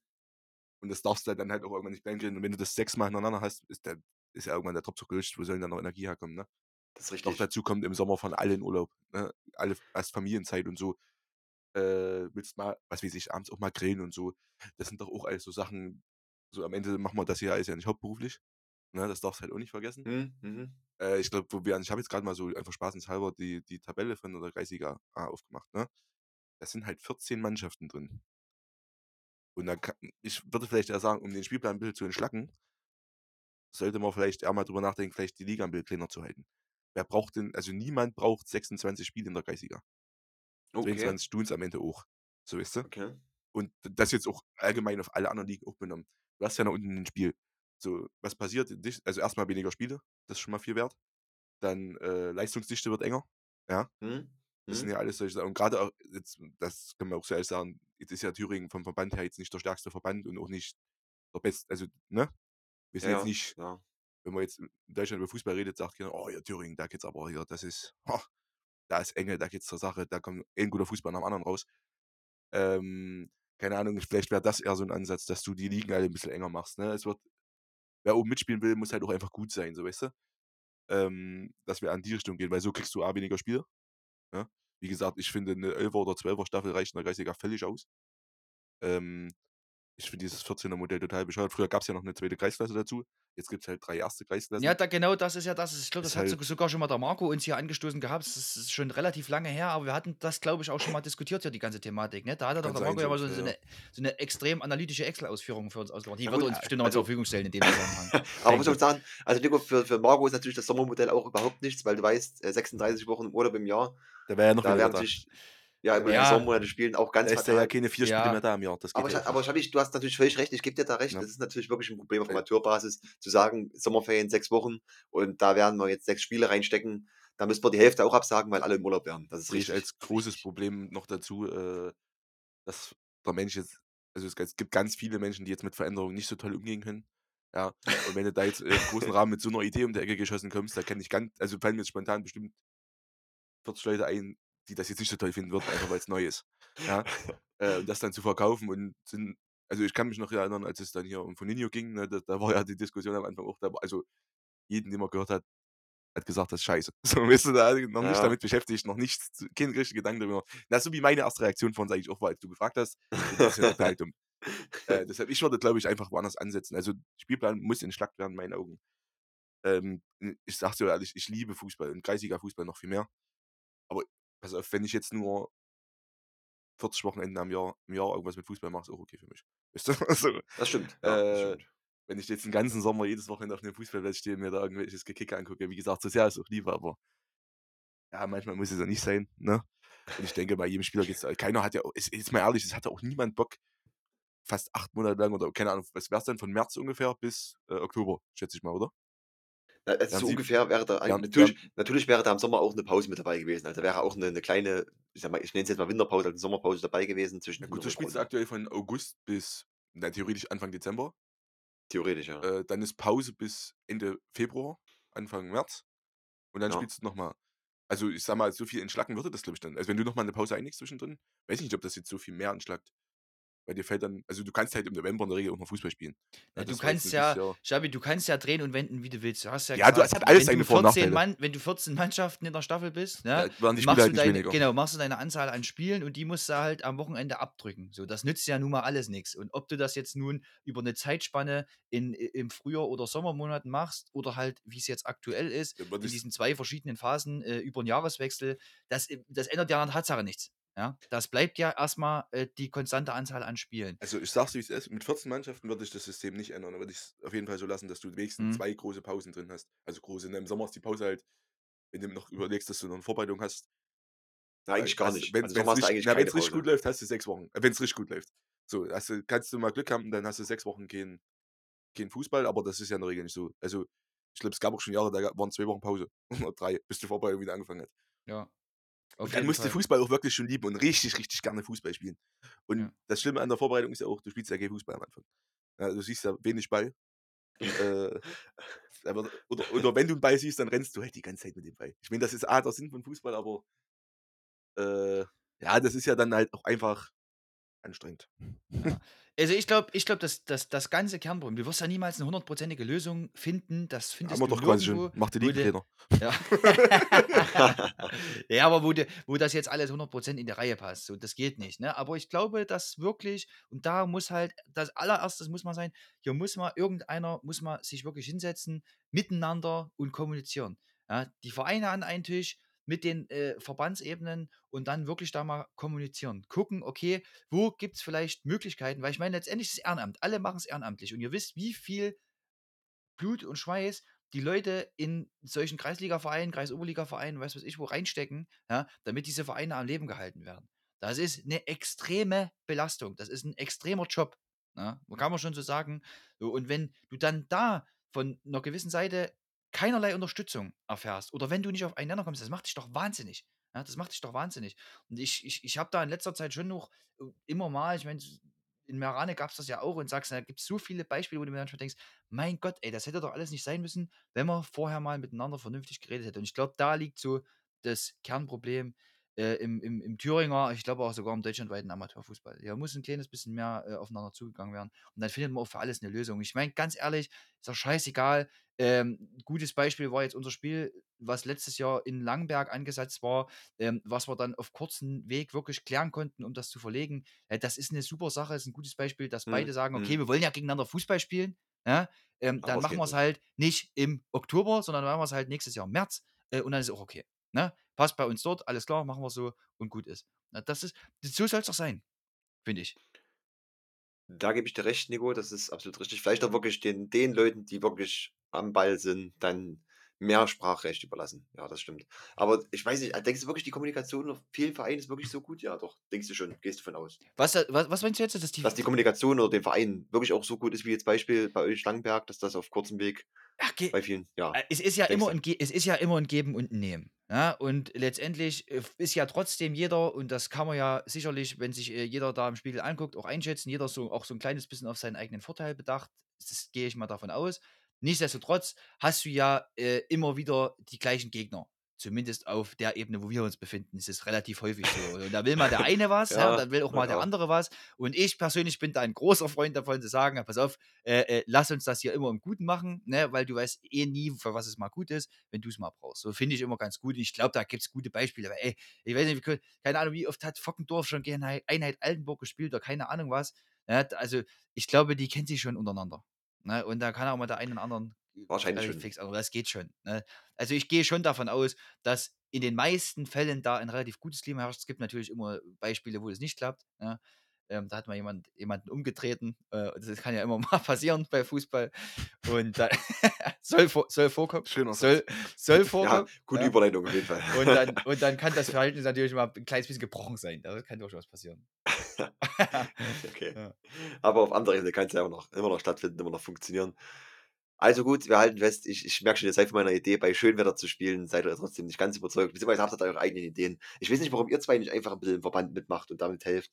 Und das darfst du dann halt auch irgendwann nicht bänkeln. Und wenn du das sechsmal hintereinander hast, ist, der, ist ja irgendwann der Tropf gelutscht. Wo soll denn dann noch Energie herkommen, ne? Das ist Noch richtig. dazu kommt im Sommer von allen Urlaub, ne? Alle als Familienzeit und so. Äh, willst mal, was weiß ich, abends auch mal grillen und so. Das sind doch auch alles so Sachen. So am Ende machen wir das hier alles ja nicht hauptberuflich. Ne? Das darfst du halt auch nicht vergessen. Mhm, mhm. Äh, ich glaube, wo wir, ich habe jetzt gerade mal so einfach spaßenshalber die, die Tabelle von der Kreisliga A aufgemacht, ne? Da sind halt 14 Mannschaften drin. Und da kann, ich würde vielleicht eher sagen, um den Spielplan ein bisschen zu entschlacken, sollte man vielleicht eher mal drüber nachdenken, vielleicht die Liga ein bisschen kleiner zu halten. Wer braucht denn, also niemand braucht 26 Spiele in der Kreisliga. Okay, 22 tun es am Ende auch. So weißt du? okay. Und das jetzt auch allgemein auf alle anderen Ligen auch benommen. Du hast ja nach unten ein Spiel. So, was passiert? Also erstmal weniger Spiele, das ist schon mal viel wert. Dann äh, Leistungsdichte wird enger. Ja, Mhm, das sind mhm. ja alles solche Sachen. Und gerade auch, jetzt, das können wir auch so ehrlich sagen, jetzt ist ja Thüringen vom Verband her jetzt nicht der stärkste Verband und auch nicht der beste. Also, ne? Wir sind Ja, jetzt nicht, ja. wenn man jetzt in Deutschland über Fußball redet, sagt jeder, oh ja, Thüringen, da geht's aber hier, das ist, ha, da ist enge, da geht's zur Sache, da kommt ein guter Fußball nach dem anderen raus. Ähm, keine Ahnung, vielleicht wäre das eher so ein Ansatz, dass du die Ligen alle ein bisschen enger machst. Ne? Es wird, wer oben mitspielen will, muss halt auch einfach gut sein, so weißt du? Ähm, dass wir an die Richtung gehen, weil so kriegst du A weniger Spiele. Ne? Wie gesagt, ich finde eine 11er oder 12er Staffel reicht in der Kreisliga völlig aus. Ähm, ich finde dieses 14er Modell total bescheuert. Früher gab es ja noch eine zweite Kreisklasse dazu. Jetzt gibt es halt drei erste Kreisklassen. Ja, da, genau das ist ja das. Ich glaube, das hat halt- so- sogar schon mal der Marco uns hier angestoßen gehabt. Das ist schon relativ lange her, aber wir hatten das, glaube ich, auch schon mal diskutiert, ja, die ganze Thematik. Ne? Da hat er doch der Marco ja mal so so, so, eine, so eine extrem analytische Excel-Ausführung für uns ausgemacht. Die Na wird uns bestimmt noch mal zur also- Verfügung stellen in dem Zusammenhang. <laughs> Aber muss Denke man sagen, also Nico, für, für Marco ist natürlich das Sommermodell auch überhaupt nichts, weil du weißt, äh, 36 Wochen im Urlaub im Jahr, Da wäre ja noch da sich ja immer Ja. die Sommermonate spielen auch ganz Da ist ja, keine vier Ja. Spiele mehr da im Jahr. Das geht Aber, ja ich, aber. Schabi, du hast natürlich völlig recht, ich gebe dir da recht. Ja. Das ist natürlich wirklich ein Problem auf Ja. Amateurbasis, zu sagen, Sommerferien sechs Wochen und da werden wir jetzt sechs Spiele reinstecken. Da müssen wir die Hälfte auch absagen, weil alle im Urlaub wären. Das ist ich richtig. als großes Problem noch dazu, äh, dass der Mensch jetzt, also es, es gibt ganz viele Menschen, die jetzt mit Veränderungen nicht so toll umgehen können. Ja, und wenn du da jetzt äh, im großen Rahmen mit so einer Idee um die Ecke geschossen kommst, da kann ich ganz, also fallen mir jetzt spontan bestimmt 40 Leute ein, die das jetzt nicht so toll finden würden, einfach weil es neu ist. Ja, äh, das dann zu verkaufen und sind, also ich kann mich noch erinnern, als es dann hier um Foninho ging, ne, da, da war ja die Diskussion am Anfang auch da, also jeden, den man gehört hat, hat gesagt, das ist scheiße. <laughs> So, weißt du, da noch nicht Ja. damit beschäftigt, noch nicht, kein richtiger Gedanke darüber. Das ist so wie meine erste Reaktion von uns eigentlich auch war, als du gefragt hast. Das ist ja total dumm. Äh, deshalb, ich würde, glaube ich, einfach woanders ansetzen. Also, Spielplan muss entschlackt werden, in meinen Augen. Ähm, ich sag's dir ehrlich, ich liebe Fußball und kreisiger Fußball noch viel mehr. Aber pass auf, wenn ich jetzt nur 40 Wochenenden am Jahr, im Jahr irgendwas mit Fußball mache, ist auch okay für mich. <laughs> Also, Das stimmt. Ja, das Äh, wenn ich jetzt den ganzen Sommer jedes Wochenende auf einem Fußballplatz stehe und mir da irgendwelches Gekicke angucke, wie gesagt, so sehr ist auch lieber, aber ja, manchmal muss es ja nicht sein, ne? Und ich denke, bei jedem Spieler geht's, keiner hat ja, ist, ist mal ehrlich, es hat ja auch niemand Bock, fast acht Monate lang oder keine Ahnung, was wär's denn von März ungefähr bis äh, Oktober, schätze ich mal, oder? Na, Also so ungefähr wäre da, Ja, natürlich, natürlich wäre da im Sommer auch eine Pause mit dabei gewesen. Also wäre auch eine, eine kleine, ich sag mal, ich nenne es jetzt mal Winterpause, also eine Sommerpause dabei gewesen zwischen den gut, du spielst aktuell von August bis, na, theoretisch Anfang Dezember. Theoretisch, ja. Äh, dann ist Pause bis Ende Februar, Anfang März. Und dann Ja. spielst du nochmal. Also ich sag mal, so viel entschlacken würde das, glaube ich, dann. Also wenn du nochmal eine Pause einlegst zwischendrin, weiß ich nicht, ob das jetzt so viel mehr entschlackt. Weil dir fällt dann, also du kannst halt im November in der Regel auch noch Fußball spielen. Ja, du kannst ja, Schabi, du kannst ja drehen und wenden, wie du willst. Du hast ja, Ja, du- es hat alles wenn du Vor- und 14 Nachteile. Mann, wenn du 14 Mannschaften in der Staffel bist, ne, Ja, machst, halt du deine, genau, machst du deine Anzahl an Spielen und die musst du halt am Wochenende abdrücken. So, das nützt ja nun mal alles nichts. Und ob du das jetzt nun über eine Zeitspanne in, im Frühjahr oder Sommermonaten machst oder halt, wie es jetzt aktuell ist, in diesen zwei verschiedenen Phasen äh, über den Jahreswechsel, das, das ändert ja an der Tatsache nichts. Ja, das bleibt ja erstmal äh, die konstante Anzahl an Spielen. Also ich sag's wie es ist, mit 14 Mannschaften würde ich das System nicht ändern. Da würde ich es auf jeden Fall so lassen, dass du wenigstens Mhm. zwei große Pausen drin hast. Also große, ne, im Sommer ist die Pause halt, wenn du noch überlegst, dass du noch eine Vorbereitung hast. Na, eigentlich gar hast, nicht. Wenn Also es du richtig, na, richtig gut läuft, hast du sechs Wochen. Wenn es richtig gut läuft. So, hast du, kannst du mal Glück haben, dann hast du sechs Wochen kein, kein Fußball, aber das ist ja in der Regel nicht so. Also ich glaube, es gab auch schon Jahre, da waren zwei Wochen Pause <laughs> oder drei, bis die Vorbereitung wieder angefangen hat. Ja. Auf Und dann musst du. Fußball auch wirklich schon lieben und richtig, richtig gerne Fußball spielen. Und Ja. das Schlimme an der Vorbereitung ist ja auch, du spielst ja kein Fußball am Anfang. Ja, du siehst ja wenig Ball. äh, oder, oder wenn du einen Ball siehst, dann rennst du halt die ganze Zeit mit dem Ball. Ich meine, das ist A, der Sinn von Fußball, aber äh, ja, das ist ja dann halt auch einfach anstrengend. Also ich glaube, ich glaub, dass, dass das ganze Kernproblem, du wirst ja niemals eine hundertprozentige Lösung finden, das findest Haben wir du doch quasi schon. Macht die wo du- Liegentrainer. <laughs> Ja. ja, aber wo, de, wo das jetzt alles 100% in die Reihe passt, so, das geht nicht. Ne? Aber ich glaube, dass wirklich, und da muss halt, das allererstes muss mal sein, hier muss mal irgendeiner, muss mal sich wirklich hinsetzen, miteinander und kommunizieren. Ja? Die Vereine an einen Tisch mit den äh, Verbandsebenen und dann wirklich da mal kommunizieren. Gucken, okay, wo gibt es vielleicht Möglichkeiten, weil ich meine, letztendlich ist es Ehrenamt, alle machen es ehrenamtlich und ihr wisst, wie viel Blut und Schweiß die Leute in solchen Kreisliga-Vereinen, Kreisoberliga-Vereinen, weiß was ich, wo reinstecken, ja, damit diese Vereine am Leben gehalten werden. Das ist eine extreme Belastung. Das ist ein extremer Job. Ja, kann man schon so sagen. Und wenn du dann da von einer gewissen Seite keinerlei Unterstützung erfährst oder wenn du nicht auf einen Nenner kommst, das macht dich doch wahnsinnig. Ja, das macht dich doch wahnsinnig. Und ich, ich, ich habe da in letzter Zeit schon noch äh, immer mal, ich meine, in Merane gab es das ja auch und sagst, da gibt es so viele Beispiele, wo du mir manchmal denkst, mein Gott, ey, das hätte doch alles nicht sein müssen, wenn man vorher mal miteinander vernünftig geredet hätte. Und ich glaube, da liegt so das Kernproblem äh, im, im, im Thüringer, ich glaube auch sogar im deutschlandweiten Amateurfußball. Hier muss ein kleines bisschen mehr äh, aufeinander zugegangen werden. Und dann findet man auch für alles eine Lösung. Ich meine, ganz ehrlich, ist doch scheißegal. Ähm, gutes Beispiel war jetzt unser Spiel, was letztes Jahr in Langberg angesetzt war, ähm, was wir dann auf kurzen Weg wirklich klären konnten, um das zu verlegen. Äh, das ist eine super Sache, ist ein gutes Beispiel, dass Mhm, beide sagen, okay, mhm. wir wollen ja gegeneinander Fußball spielen. Ja, ähm, dann machen wir es halt nicht im Oktober, sondern machen wir es halt nächstes Jahr im März äh, und dann ist es auch okay. Ne? Passt bei uns dort, alles klar, machen wir so und gut ist. Das ist so soll es doch sein, finde ich. Da gebe ich dir recht, Nico, das ist absolut richtig. Vielleicht auch wirklich den, den Leuten, die wirklich am Ball sind, dann mehr Sprachrecht überlassen. Ja, das stimmt. Aber ich weiß nicht, denkst du wirklich, die Kommunikation auf vielen Vereinen ist wirklich so gut? Ja, doch. Denkst du schon, gehst du von aus. Was, äh, was, was meinst du jetzt, dass die, Dass die Kommunikation oder den Vereinen wirklich auch so gut ist, wie jetzt Beispiel bei euch Langberg, dass das auf kurzem Weg Ach, bei vielen, ja. Äh, Es ist ja immer ein, es ist ja immer ein Geben und ein Nehmen. Ja? Und letztendlich äh, ist ja trotzdem jeder, und das kann man ja sicherlich, wenn sich äh, jeder da im Spiegel anguckt, auch einschätzen, jeder so auch so ein kleines bisschen auf seinen eigenen Vorteil bedacht. Das gehe ich mal davon aus. Nichtsdestotrotz hast du ja äh, immer wieder die gleichen Gegner. Zumindest auf der Ebene, wo wir uns befinden, ist es relativ häufig so. Und da will mal der eine <laughs> was, ja, Ja, dann will auch mal der ja. andere was. Und ich persönlich bin da ein großer Freund davon zu sagen, ja, pass auf, äh, äh, lass uns das hier immer im Guten machen, ne, weil du weißt eh nie, für was es mal gut ist, wenn du es mal brauchst. So finde ich immer ganz gut. Und ich glaube, da gibt es gute Beispiele. Aber ey, ich weiß nicht, wie, keine Ahnung, wie oft hat Fockendorf schon gegen Ei- Einheit Altenburg gespielt oder keine Ahnung was. D- also ich glaube, die kennt sich schon untereinander. Ne? Und da kann auch mal der einen oder anderen Wahrscheinlich schon. fix, aber das geht schon. Ne? Also ich gehe schon davon aus, dass in den meisten Fällen da ein relativ gutes Klima herrscht. Es gibt natürlich immer Beispiele, wo es nicht klappt. Ja? Ähm, da hat mal jemand, jemanden umgetreten. Äh, das kann ja immer <laughs> mal passieren bei Fußball. Und da, <laughs> soll, soll vorkommen. Schöner Soll, soll <laughs> Ja, vorkommen. gute ja. Überleitung auf jeden Fall. Und, dann, und dann kann das Verhalten natürlich mal ein kleines bisschen gebrochen sein. Das kann durchaus passieren. okay. Ja. Aber auf anderer Ebene kann es ja immer noch, immer noch stattfinden, immer noch funktionieren. Also gut, wir halten fest, ich, ich merke schon, ihr seid von meiner Idee, bei Schönwetter zu spielen, seid ihr trotzdem nicht ganz überzeugt. Beziehungsweise habt ihr da eure eigenen Ideen. Ich weiß nicht, warum ihr zwei nicht einfach ein bisschen im Verband mitmacht und damit helft.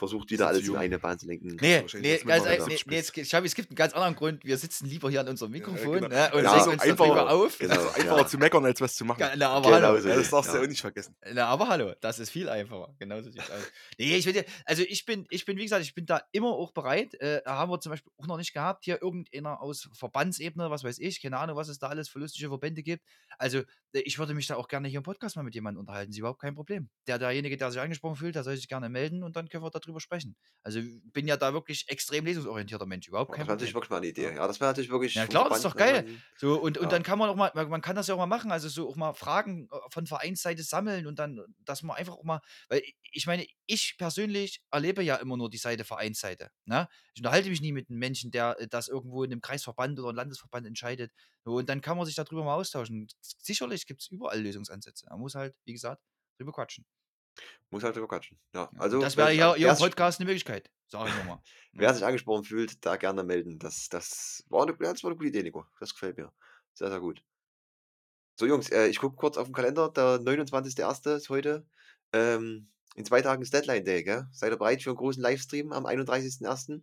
Versucht wieder alles zu in eine Bahn zu lenken. Nee, nee, das ganz, ein- dass nee, du nee es, gibt- Schabi, es gibt einen ganz anderen Grund. Wir sitzen lieber hier an unserem Mikrofon genau. ne, und Ja, regen uns einfach- darüber auf. Genau. <laughs> Also einfacher ja. zu meckern, als was zu machen. Ja, na, aber Genau hallo. so Ja, das es, darfst du ja. auch nicht vergessen. Na, aber hallo, das ist viel einfacher. Genauso sieht's aus. Nee, ich will dir, also ich bin, ich bin, wie gesagt, ich bin da immer auch bereit. Äh, haben wir zum Beispiel auch noch nicht gehabt. Hier irgendeiner aus Verbandsebene, was weiß ich, keine Ahnung, was es da alles für lustige Verbände gibt. Also, äh, ich würde mich da auch gerne hier im Podcast mal mit jemandem unterhalten. Ist überhaupt kein Problem. Der, derjenige, der sich angesprochen fühlt, der soll sich gerne melden und dann können wir darüber drüber sprechen. Also bin ja da wirklich extrem lesungsorientierter Mensch, überhaupt kein das wäre natürlich wirklich mal eine Idee. Ja. Das wäre natürlich wirklich Ja klar, das ist doch ne, geil. man So, und, und ja. dann kann man auch mal, man kann das ja auch mal machen, also so auch mal Fragen äh, von Vereinsseite sammeln und dann, dass man einfach auch mal, weil ich meine, ich persönlich erlebe ja immer nur die Seite Vereinsseite. Ne? Ich unterhalte mich nie mit einem Menschen, der äh, das irgendwo in einem Kreisverband oder einem Landesverband entscheidet. So, Und dann kann man sich darüber mal austauschen. Sicherlich gibt es überall Lösungsansätze. Man muss halt, wie gesagt, drüber quatschen. Muss halt drüber quatschen. Ja, Ja. Also das wäre wer im Podcast eine Möglichkeit, sage ich nochmal. wer sich angesprochen fühlt, da gerne melden. Das, das, war eine, ja, das war eine gute Idee, Nico. Das gefällt mir. Sehr, sehr gut. So, Jungs, äh, ich gucke kurz auf den Kalender. Der 29.01. ist heute. Ähm, in zwei Tagen ist Deadline Day, gell? Seid ihr bereit für einen großen Livestream am 31.01.?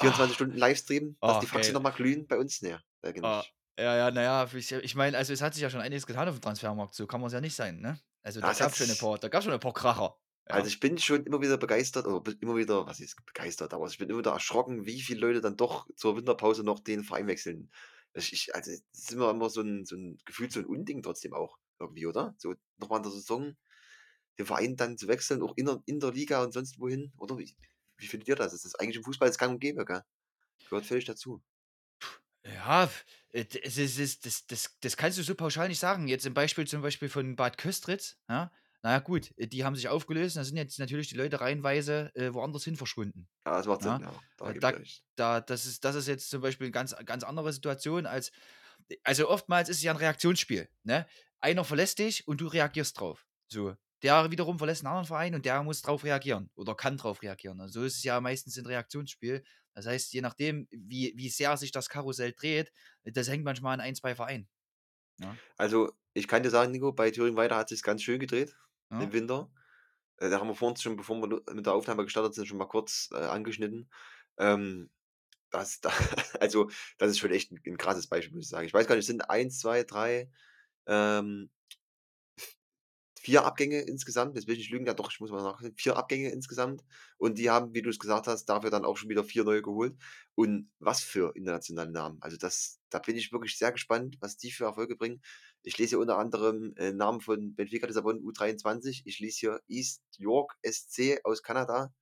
24 Ah, Stunden Livestream, dass ah, die geil. nochmal glühen bei uns? Ne, denke Ah, nicht. ja, ja, naja, ich, ich meine, also es hat sich ja schon einiges getan auf dem Transfermarkt, so kann man es ja nicht sein, ne? Also da Das gab es schon ein paar, da gab schon ein paar Kracher. also Ja. ich bin schon immer wieder begeistert, oder immer wieder, was ist begeistert, aber ich bin immer wieder erschrocken, wie viele Leute dann doch zur Winterpause noch den Verein wechseln. Ich, also es ist immer, immer so ein, so ein Gefühl, so ein Unding trotzdem auch irgendwie, oder? So nochmal in der Saison den Verein dann zu wechseln, auch in der, in der Liga und sonst wohin, oder? Wie, wie findet ihr das? Das ist eigentlich im Fußball das gang und gäbe, gell? Gehört völlig dazu. Ja, äh, es ist, das, das, das kannst du so pauschal nicht sagen. Jetzt im Beispiel zum Beispiel von Bad Köstritz, ja, naja gut, äh, die haben sich aufgelöst, da sind jetzt natürlich die Leute reihenweise äh, woanders hin verschwunden. Ja, das macht Sinn, Ja, ja. Da Äh, da, da, das, ist, das ist jetzt zum Beispiel eine ganz, ganz andere Situation als, also oftmals ist es ja ein Reaktionsspiel. Ne? Einer verlässt dich und du reagierst drauf. So. Der wiederum verlässt einen anderen Verein und der muss drauf reagieren oder kann drauf reagieren. Also so ist es ja meistens ein Reaktionsspiel. Das heißt, je nachdem, wie, wie sehr sich das Karussell dreht, das hängt manchmal an ein, zwei Vereinen. Ja. Also, ich kann dir sagen, Nico, bei Thüringen weiter hat sich ganz schön gedreht Ja. im Winter. Äh, da haben wir vorhin schon, bevor wir mit der Aufnahme gestartet sind, schon mal kurz äh, angeschnitten. Ähm, das, da, <laughs> also, das ist schon echt ein, ein krasses Beispiel, muss ich sagen. Ich weiß gar nicht, es sind eins, zwei, drei, ähm, vier Abgänge insgesamt. Jetzt will ich nicht lügen, ja doch, ich muss mal nachsehen. Vier Abgänge insgesamt. Und die haben, wie du es gesagt hast, dafür dann auch schon wieder vier neue geholt. Und was für internationale Namen. Also das, da bin ich wirklich sehr gespannt, was die für Erfolge bringen. Ich lese hier unter anderem äh, Namen von Benfica Lissabon U23. Ich lese hier East York SC aus Kanada.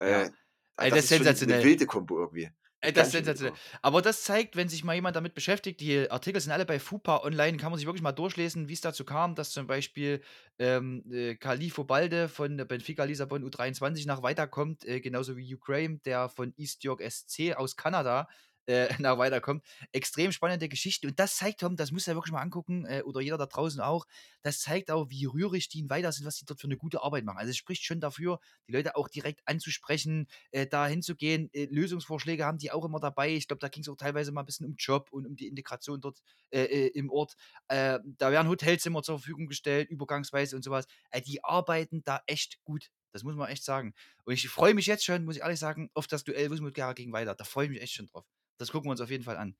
Äh, Ja. Ey, das das ist ist schon eine sensationell. wilde Kombo irgendwie. Eine das sensationell. Kombo. Aber das zeigt, wenn sich mal jemand damit beschäftigt, die Artikel sind alle bei FUPA online, kann man sich wirklich mal durchlesen, wie es dazu kam, dass zum Beispiel ähm, äh, Califo Balde von Benfica Lissabon U23 nach weiterkommt, äh, genauso wie Ukraine, der von East York SC aus Kanada äh, <laughs> nach weiterkommt. Extrem spannende Geschichte. Und das zeigt, Tom, das muss er wirklich mal angucken, äh, oder jeder da draußen auch, das zeigt auch, wie rührig die in weiter sind, was die dort für eine gute Arbeit machen. Also es spricht schon dafür, die Leute auch direkt anzusprechen, äh, da hinzugehen. Äh, Lösungsvorschläge haben die auch immer dabei. Ich glaube, da ging es auch teilweise mal ein bisschen um Job und um die Integration dort äh, äh, im Ort. Äh, da werden Hotelzimmer zur Verfügung gestellt, übergangsweise und sowas. Die arbeiten da echt gut. Das muss man echt sagen. Und ich freue mich jetzt schon, muss ich ehrlich sagen, auf das Duell Wismut gegen Weiter. Da freue ich mich echt schon drauf. Das gucken wir uns auf jeden Fall an.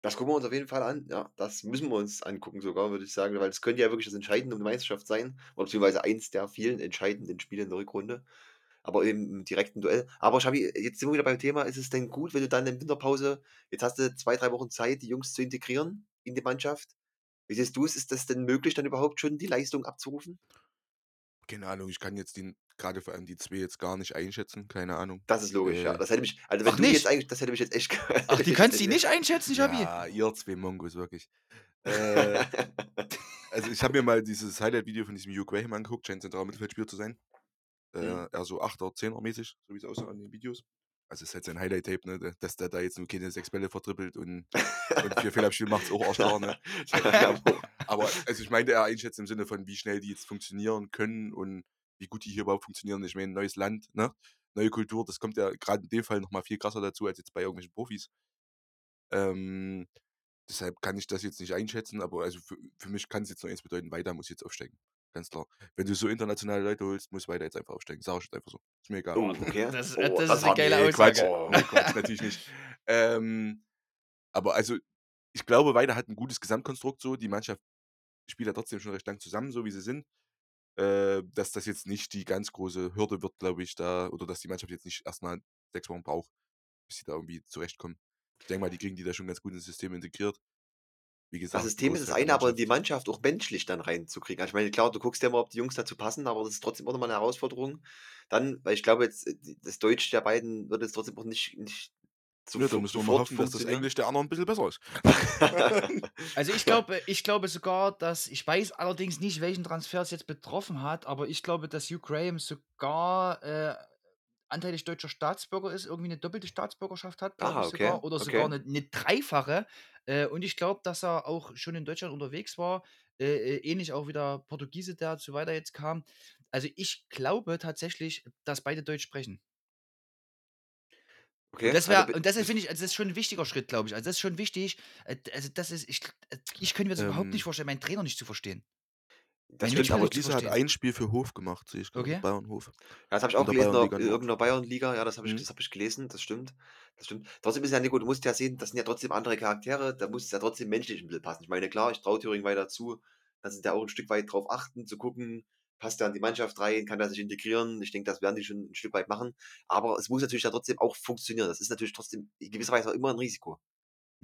Das gucken wir uns auf jeden Fall an. Ja, das müssen wir uns angucken sogar, würde ich sagen, weil es könnte ja wirklich das Entscheidende um die Meisterschaft sein, oder beziehungsweise eins der vielen entscheidenden Spiele in der Rückrunde, aber im, im direkten Duell. Aber Schabi, jetzt sind wir wieder beim Thema, ist es denn gut, wenn du dann in Winterpause, jetzt hast du zwei, drei Wochen Zeit, die Jungs zu integrieren in die Mannschaft? Wie siehst du es? Ist das denn möglich, dann überhaupt schon die Leistung abzurufen? Keine Ahnung, ich kann jetzt den, gerade vor allem die zwei jetzt gar nicht einschätzen, keine Ahnung. Das ist logisch, ja. Äh, Das hätte mich, also wenn Ach du jetzt nicht? eigentlich, das hätte mich jetzt echt. Ach, <laughs> die kannst du nicht einschätzen, Schabi? ja, ihr zwei Mongos, wirklich. Äh, <laughs> also ich habe mir mal dieses Highlight-Video von diesem Hugh Graham angeguckt, scheint zentraler Mittelfeldspieler zu sein. Äh, Mhm. Er so 8er, 10er mäßig, so wie es aussah an den Videos. Also es ist halt sein Highlight-Tape, ne? dass der da jetzt nur keine sechs Bälle vertrippelt und, und vier Fehlabspiele macht es auch <laughs> arschklar, ne? Ja, Aber also ich meinte er einschätzen im Sinne von, wie schnell die jetzt funktionieren können und wie gut die hier überhaupt funktionieren. Ich meine, neues Land, ne? neue Kultur, das kommt ja gerade in dem Fall nochmal viel krasser dazu als jetzt bei irgendwelchen Profis. Ähm, deshalb kann ich das jetzt nicht einschätzen, aber also für, für mich kann es jetzt nur eins bedeuten, weiter muss jetzt aufsteigen. Ganz klar. Wenn du so internationale Leute holst, muss weiter jetzt einfach aufsteigen. Sag ich jetzt einfach so. Ist mir egal. Oh, <laughs> okay. Das, Oh, das, das ist eine geile Nee, Quatsch. Aussage. Oh. Nee, Quatsch, natürlich nicht. Ähm, aber also, ich glaube, Weida hat ein gutes Gesamtkonstrukt so. Die Mannschaft spielt ja trotzdem schon recht lang zusammen, so wie sie sind. Äh, dass das jetzt nicht die ganz große Hürde wird, glaube ich, da, oder dass die Mannschaft jetzt nicht erstmal sechs Wochen braucht, bis sie da irgendwie zurechtkommen. Ich denke mal, die kriegen die da schon ganz gut ins System integriert. wie Das gesagt, System ist das eine, aber die Mannschaft. Auch menschlich dann reinzukriegen. Also, ich meine, klar, du guckst ja immer, ob die Jungs dazu passen, aber das ist trotzdem auch noch mal 'ne Herausforderung. Dann weil ich glaube jetzt, äh, das Deutsch der beiden wird jetzt trotzdem auch nicht nicht Nö, da sofo müssen wir mal hoffen, dass das. Englisch der anderen 'n bisschen besser ist. <laughs> Also, ich glaube ich glaube sogar, dass ich weiß allerdings nicht, welchen Transfer es jetzt betroffen hat, aber ich glaube, dass Hugh Graham sogar, äh, anteilig deutscher Staatsbürger ist, irgendwie 'ne doppelte Staatsbürgerschaft hat, glaube Ah, ich okay, sogar oder sogar okay. 'ne 'ne dreifache. Äh, und ich glaube, dass er auch schon in Deutschland unterwegs war, äh, äh, ähnlich auch wie der Portugiese, der zu Weiter jetzt kam. Also, ich glaube tatsächlich, dass beide Deutsch sprechen. Und Okay, also und das ist, bist finde ich also, das ist schon 'n wichtiger Schritt, glaube ich. Also, das ist schon wichtig. Äh, also, das ist ich ich könnte mir das überhaupt nicht Ähm vorstellen, meinen Trainer nicht zu verstehen. Das stimmt, aber Portugiese hat ein Spiel für Hof gemacht, sehe ich grade, Okay. Bayern Hof. Ja, das habe ich auch gelesen, in Bayernliga in Nord. irgend 'ner Bayernliga, ja, das habe ich Mhm. das habe ich gelesen, das stimmt, das stimmt. Trotzdem ist ja Nico, du musst ja sehen, das sind ja trotzdem andere Charaktere, da muss es ja trotzdem menschlich 'n bisschen passen. Ich meine, klar, ich traue Thüringen weiter zu, dass sie da auch 'n Stück weit drauf achten, zu gucken, passt er in die Mannschaft rein, kann er sich integrieren? Ich denke, das werden die schon 'n Stück weit machen. Aber es muss natürlich dann trotzdem auch funktionieren. Das ist natürlich trotzdem in gewisser Weise auch immer 'n Risiko,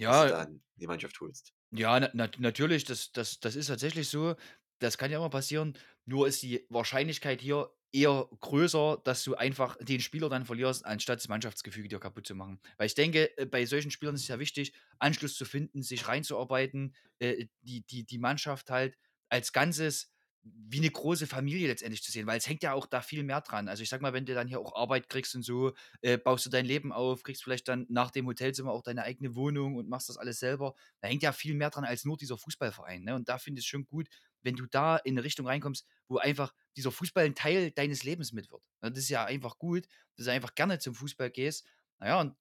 du Ja. da in die Mannschaft holst. Ja, na nat natürlich, das das das ist tatsächlich so. Das kann ja immer passieren. Nur ist die Wahrscheinlichkeit hier eher größer, dass du einfach den Spieler dann verlierst, anstatt das Mannschaftsgefüge dir kaputt zu machen. Weil ich denke, äh, bei solchen Spielern ist es ja wichtig, Anschluss zu finden, sich reinzuarbeiten, äh, die die die Mannschaft halt als Ganzes wie 'ne große Familie letztendlich zu sehen, weil es hängt ja auch da viel mehr dran. Also, ich sage mal, wenn du dann hier auch Arbeit kriegst und so, äh, baust du dein Leben auf, kriegst vielleicht dann nach dem Hotelzimmer auch deine eigene Wohnung und machst das alles selber. Da hängt ja viel mehr dran als nur dieser Fußballverein, ne? Und da finde ich's schon gut, wenn du da in 'ne Richtung reinkommst, wo einfach dieser Fußball 'n Teil deines Lebens mit wird. Das ist ja einfach gut, dass du einfach gerne zum Fußball gehst. Na ja, und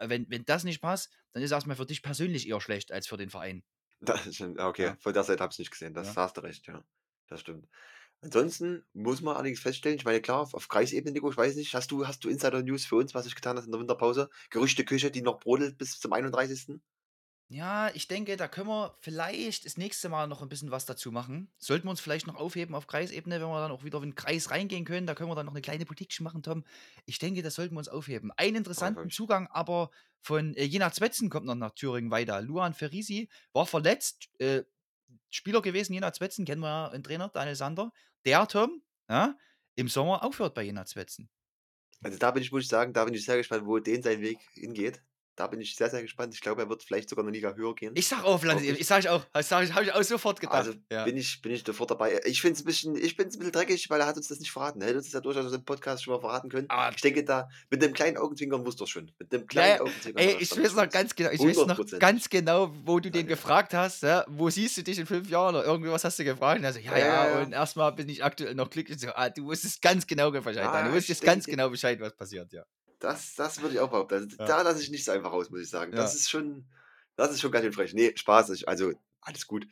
wenn wenn das nicht passt, dann ist erst mal für dich persönlich eher schlecht als für den Verein. Das okay. Ja. Von der Seite habe ich's nicht gesehen. Das Ja. hast du recht, ja. Das stimmt. Ansonsten muss man allerdings feststellen, ich meine, klar, auf auf Kreisebene, Nico, ich weiß nicht, hast du hast du Insider-News für uns, was sich getan hat in der Winterpause? Gerüchteküche, die noch brodelt bis zum 31.? Ja, ich denke, da können wir vielleicht das nächste Mal noch 'n bisschen was dazu machen. Sollten wir uns vielleicht noch aufheben auf Kreisebene, wenn wir dann auch wieder in 'n Kreis reingehen können. Da können wir dann noch 'ne kleine Politikchen machen, Tom. Ich denke, das sollten wir uns aufheben. Einen interessanten Zugang aber von, äh, Jena Zwetzen kommt noch nach Thüringen weiter. Luan Ferrisi war verletzt, äh, Spieler gewesen, Jena Zwetzen, kennen wir ja 'n Trainer, Daniel Sander. Der, Tom, ja, im Sommer aufhört bei Jena Zwetzen. Also, da bin ich muss ich sagen, da bin ich sehr gespannt, wo den sein Weg hingeht. Da bin ich sehr, sehr gespannt. Ich glaube, er wird vielleicht sogar 'ne Liga höher gehen. Ich sage auch. Wirklich. Ich sage ich auch. Das sage ich habe ich auch sofort Also, gedacht. Ja. bin ich bin ich sofort dabei. Ich finde es 'n bisschen ich finde es 'n bisschen dreckig, weil er hat uns das nicht verraten. Er hätte uns das ja durchaus im Podcast schon mal verraten können. Ah. Ich denke da mit 'nem kleinen Augenzwinkern wusste er's schon. Mit Ja, kleinen ja. Augenzwinkern Ey, er's ich weiß noch ganz genau ich weiß noch ganz genau, wo du den ja. gefragt hast, ja: „Wo siehst du dich in 5 Jahren?“ Oder irgendwie was hast du gefragt. Und er so: „Ja, Ja, und erst mal bin ich aktuell noch glücklich.“ So, ah, du wusstest ganz genau Bescheid, Daniel. Du wusstest ganz genau Bescheid, was passiert, ja. Das das würde ich auch behaupten. Also, Ja. da lasse ich nicht so einfach raus, muss ich sagen. Das Ja. ist schon das ist schon ganz schön frech. Ne, Spaß. Ich also, alles gut.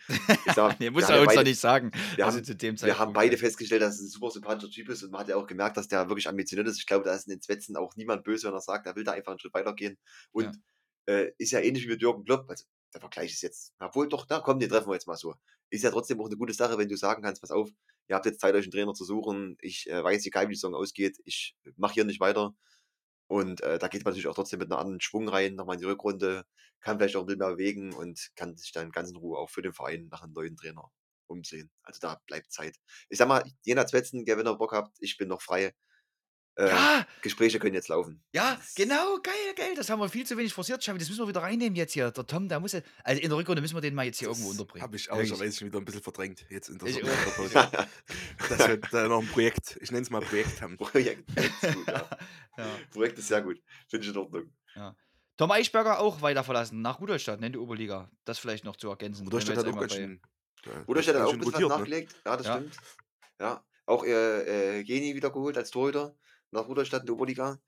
Ich sage mal, <laughs> Ne, wir muss er ja uns doch beide nicht sagen. wir Also, haben wir haben beide ja. festgestellt, dass es 'n super sympathischer Typ ist und man hat ja auch gemerkt, dass der wirklich ambitioniert ist. Ich glaube, da ist in den Zwetzen auch niemand böse, wenn er sagt, er will da einfach 'n Schritt weitergehen. Und, äh, ist ja ähnlich wie mit Jürgen Klopp. Also, der Vergleich ist jetzt obwohl doch, na komm, den treffen wir jetzt mal so. Ist ja trotzdem auch 'ne gute Sache, wenn du sagen kannst: „Pass auf, ihr habt jetzt Zeit, euch 'n Trainer zu suchen. Ich, äh, weiß wie die Saison ausgeht, ich mache hier nicht weiter.“ Und, äh, da geht man natürlich auch trotzdem mit 'ner anderen Schwung rein, noch mal in die Rückrunde, kann vielleicht auch 'n bisschen mehr bewegen und kann sich dann ganz in Ruhe auch für den Verein nach 'nem neuen Trainer umsehen. Also, da bleibt Zeit. Ich sage mal, Jena Zwetzen, gell, wenn ihr Bock habt, ich bin noch frei. Äh, Ja! Gespräche können jetzt laufen. Ja, genau, geil, geil. Das haben wir viel zu wenig forciert, Xavi. Das müssen wir wieder reinnehmen jetzt hier. Der Tom, der muss ja also, in der Rückrunde müssen wir den mal jetzt hier irgendwo Das unterbringen. habe ich ehrlicherweise schon wieder 'n bisschen verdrängt jetzt in der Ich so auch. Winterpause. Dass wir da noch 'n Projekt ich nenne es mal Projekt haben. <laughs> Projekt, ist gut, ja. <laughs> Ja. Projekt ist sehr gut. Finde ich in Ordnung. Ja. Tom Eichberger auch weiter verlassen nach Rudolstadt, ne, in die Oberliga. Das vielleicht noch zu ergänzen. Rudolstadt hat auch ganz schön da Rudolstadt hat auch 'n schön bisschen rotiert, ne? nachgelegt. Ja, das stimmt. Ja, auch, äh, äh, Jeni wieder geholt als Torhüter nach Rudolstadt in Oberliga.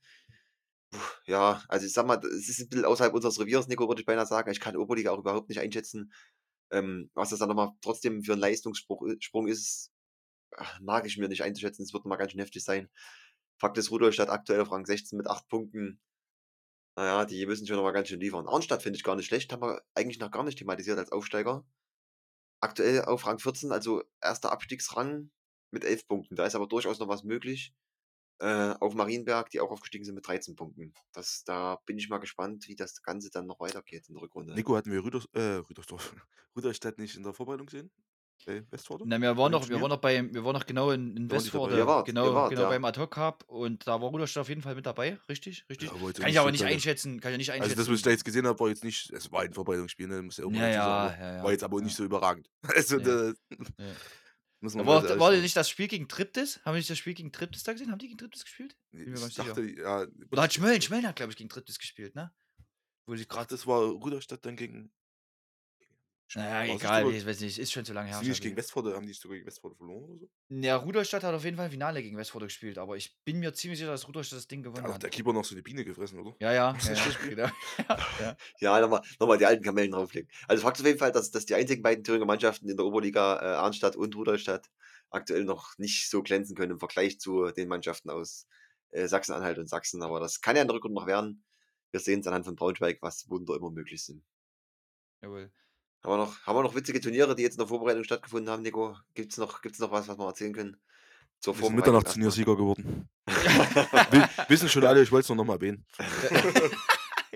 Puh, ja, also, ich sage mal, es ist 'n bisschen außerhalb unseres Reviers, Nico, würde ich beinahe sagen. Ich kann Oberliga auch überhaupt nicht einschätzen. Ähm, was das dann noch mal trotzdem für 'n Leistungsspruch i Sprung ist, mag ich mir nicht einzuschätzen. Es wird noch mal ganz schön heftig sein. Fakt ist, Rudolstadt aktuell auf Rang 16 mit 8 Punkten. Na ja, die müssen schon noch mal ganz schön liefern. Arnstadt finde ich gar nicht schlecht, haben wir eigentlich noch gar nicht thematisiert als Aufsteiger. Aktuell auf Rang 14, also 1. Abstiegsrang mit 11 Punkten. Da ist aber durchaus noch was möglich. Äh, auf Marienberg, die auch aufgestiegen sind mit 13 Punkten. Das, da bin ich mal gespannt, wie das Ganze dann noch weitergeht in der Rückrunde. Nico, hatten wir Rüders, äh, Rüdersdorf, <laughs> Rüderstadt nicht in der Vorbereitung gesehen? Bei Westforde? Na, wir waren noch, wir Turnier? waren noch bei, wir waren noch genau in, in. Westforde, wart, genau, wart, genau ja. beim Ad hoc Cup und da war Rudolstadt auf jeden Fall mit dabei, richtig, richtig. Ja, kann ich nicht aber nicht einschätzen, kann ich nicht Also einschätzen. das, was ich da jetzt gesehen habe, war jetzt nicht, es war ein Vorbereitungsspiel, ne? muss ja ja, dazu ja, sagen, ne? ja, ja, War jetzt aber ja. nicht so überragend. <laughs> Also, Nee. Muss man war, mal war nicht das Spiel gegen Triptis? Haben wir nicht das Spiel gegen Triptis da gesehen? Haben die gegen Triptis gespielt? Ich dachte, ja, Oder hat Schmölln, Schmölln hat, glaube ich, gegen Triptis gespielt, ne? Wo sie gerade. das war Rüderstadt dann gegen. Naja, war egal, ich weiß nicht, ist schon zu lange her. Sind die nicht gegen Westforde, haben die nicht sogar gegen Westforde verloren oder so? Ja, Rudolstadt hat auf jeden Fall Finale gegen Westforde gespielt, aber ich bin mir ziemlich sicher, dass Rudolstadt das Ding gewonnen hat hat. der Keeper noch so eine Biene gefressen, oder? Ja, ja, <laughs> Das ja, ja genau. <laughs> ja, ja. <laughs> Nochmal noch mal die alten Kamellen drauflegen. Also Fakt ist auf jeden Fall, dass, dass die einzigen beiden Thüringer Mannschaften in der Oberliga, äh, Arnstadt und Rudolstadt, aktuell noch nicht so glänzen können im Vergleich zu den Mannschaften aus äh, Sachsen-Anhalt und Sachsen. Aber das kann ja in der Rückrunde noch werden. Wir sehen es anhand von Braunschweig, was Wunder immer möglich sind. Jawohl. Haben wir, noch, haben wir noch witzige Turniere, die jetzt in der Vorbereitung stattgefunden haben, Nico? Gibt es noch, gibt's noch was, was wir erzählen können? Zur Wir sind Mitternachtsturniersieger geworden. Wi- Wissen schon alle, ich wollte es nur nochmal erwähnen.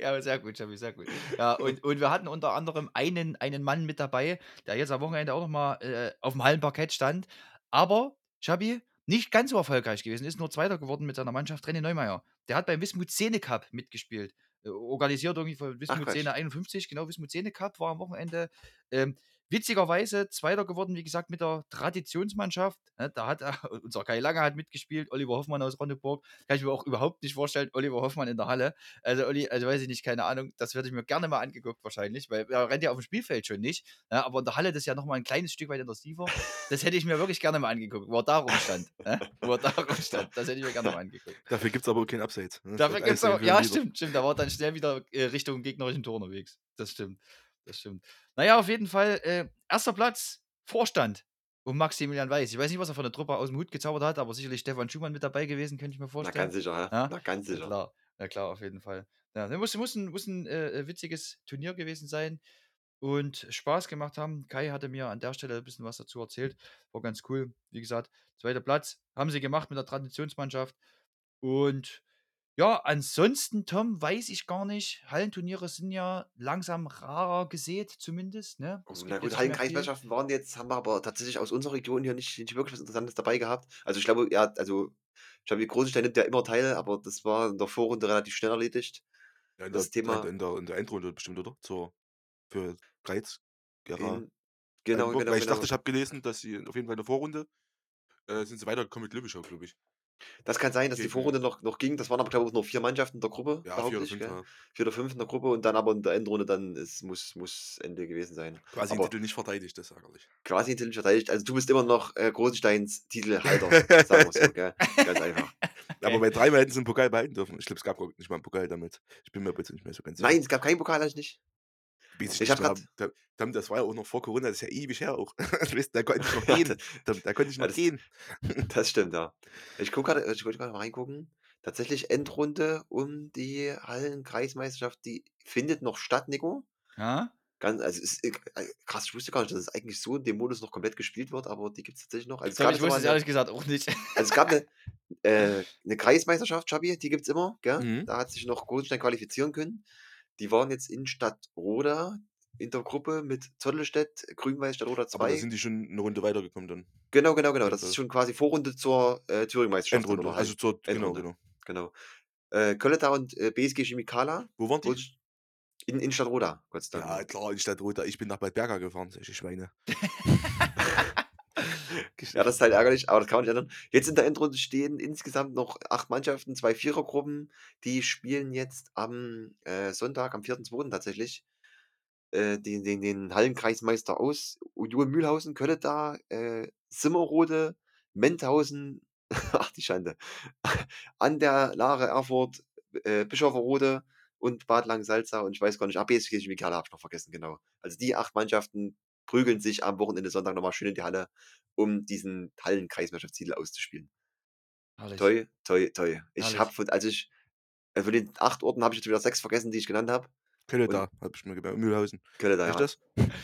Ja, sehr gut, Schabi, sehr gut. Ja, und, und wir hatten unter anderem einen, einen Mann mit dabei, der jetzt am Wochenende auch nochmal äh, auf dem Hallenparkett stand. Aber, Schabi, nicht ganz so erfolgreich gewesen, ist nur Zweiter geworden mit seiner Mannschaft, René Neumeier. Der hat beim Wismut Szene Cup mitgespielt. Organisiert irgendwie von Wismut Quatsch. Szene 51, genau, Wismut Szene Cup war am Wochenende. Ähm, witzigerweise Zweiter geworden, wie gesagt, mit der Traditionsmannschaft. Ne, da hat er, <laughs> unser Kai Lange hat mitgespielt, Oliver Hoffmann aus Ronneburg. Kann ich mir auch überhaupt nicht vorstellen, Oliver Hoffmann in der Halle. Also, Olli, also weiß ich nicht, keine Ahnung, das werde ich mir gerne mal angeguckt wahrscheinlich, weil er rennt ja auf dem Spielfeld schon nicht. Ja, aber in der Halle, das ist ja nochmal ein kleines Stück weit intensiver. Das hätte ich mir wirklich gerne mal angeguckt, wo er da rumstand. Ne? Wo er da <laughs> rumstand. Das hätte ich mir gerne mal angeguckt. Dafür gibt es aber auch Abseits. ne? Dafür auch, für ja, stimmt, stimmt. Da war dann schnell wieder äh, Richtung gegnerischen Tor unterwegs. Das stimmt. Das stimmt. Naja, auf jeden Fall, äh, erster Platz, Vorstand um Maximilian Weiß. Ich weiß nicht, was er von der Truppe aus dem Hut gezaubert hat, aber sicherlich Stefan Schumann mit dabei gewesen, könnte ich mir Na, vorstellen. ganz sicher, ja? Ja? Na, ganz Ja, sicher. klar. Ja, klar, auf jeden Fall. Ja, das muss, muss ein, muss ein äh, witziges Turnier gewesen sein und Spaß gemacht haben. Kai hatte mir an der Stelle ein bisschen was dazu erzählt. War ganz cool. Wie gesagt, zweiter Platz haben sie gemacht mit der Traditionsmannschaft. Und ja, ansonsten, Tom, weiß ich gar nicht. Hallenturniere sind ja langsam rarer gesät, zumindest. Ne? Es Oh, Na gibt gut. Hallenkreismannschaften waren jetzt, haben wir aber tatsächlich aus unserer Region hier nicht, nicht wirklich was Interessantes dabei gehabt. Also ich glaube, ja, also ich glaube, Großenstein nimmt ja immer teil, aber das war in der Vorrunde relativ schnell erledigt. Ja, in, das der, Thema- in, der, in der Endrunde bestimmt, oder? Zur, für Greiz. Gera. In, genau, Altenburg, genau, weil ich genau. dachte, ich habe gelesen, dass sie auf jeden Fall in der Vorrunde äh, sind sie weitergekommen mit Lübbeschau, glaube ich. Das kann sein, dass die Vorrunde noch, noch ging. Das waren aber, glaube ich, nur vier Mannschaften in der Gruppe. Ja, vier oder fünf. Ja. Vier oder fünf in der Gruppe und dann aber in der Endrunde dann ist, muss, muss Ende gewesen sein. Quasi aber den Titel nicht verteidigt, das ist ärgerlich. quasi intelligent verteidigt. Also du bist immer noch äh, Großensteins Titelhalter, <laughs> sagen wir so, gell? Ganz einfach. Aber bei dreimal hätten sie einen Pokal behalten dürfen. Ich glaube, es gab nicht mal einen Pokal damit. Ich bin mir bitte nicht mehr so ganz sicher. Nein, es gab keinen Pokal, eigentlich nicht. Ich ich nicht, hab da grad- da, das war ja auch noch vor Corona, das ist ja ewig her auch. <laughs> Da konnte ich noch <laughs> gehen. Da, da konnte ich noch das- gehen. <laughs> Das stimmt, ja. Ich gucke gerade, ich wollte gerade mal reingucken. Tatsächlich Endrunde um die Hallenkreismeisterschaft, die findet noch statt, Nico. Ja? Ganz, also ist äh, krass, ich wusste gar nicht, dass es eigentlich so in dem Modus noch komplett gespielt wird, aber die gibt es tatsächlich noch. Also gab, ich wusste es ehrlich gesagt auch nicht. also es gab eine, äh, eine Kreismeisterschaft, Chabi, die gibt es immer, gell? Mhm. Da hat sich noch Großenstein qualifizieren können. Die waren jetzt in Stadtroda in der Gruppe mit Zottelstedt, Grünweiß, Stadtroda Aber da 2. sind die schon eine Runde weitergekommen dann. Genau, genau, genau. Das ist schon quasi Vorrunde zur äh, Thüringen-Meisterschaft. Endrunde. Also zur, genau, Endrunde. genau. Genau. Äh, Kölleta und äh, BSG Chemikala Wo waren die? In, in Stadtroda, Gott sei Dank. Ja, klar, in Stadtroda. Ich bin nach Bad Berger gefahren, solche Schweine. <laughs> Ja, das ist halt ärgerlich, aber das kann man nicht ändern. Jetzt in der Endrunde stehen insgesamt noch acht Mannschaften, zwei Vierergruppen. Die spielen jetzt am äh, Sonntag, am 4.2. tatsächlich, äh, den, den, den Hallenkreismeister aus. Union Mühlhausen, Kölleta, äh, Simmerode, Menthausen, <laughs> ach die Schande, an der Lare Erfurt, äh, Bischofferode und Bad Langensalza und ich weiß gar nicht, ABSG Chemikala habe ich noch vergessen, genau. Also die acht Mannschaften prügeln sich am Wochenende Sonntag nochmal schön in die Halle, um diesen Hallenkreismeisterschaftstitel auszuspielen. Herrlich. Toi, toi, toi. Ich habe von, also ich, äh, von den acht Orten habe ich jetzt wieder sechs vergessen, die ich genannt habe. Kölleta, hab ich mir gemerkt. Mühlhausen. Kölle da, ja. das?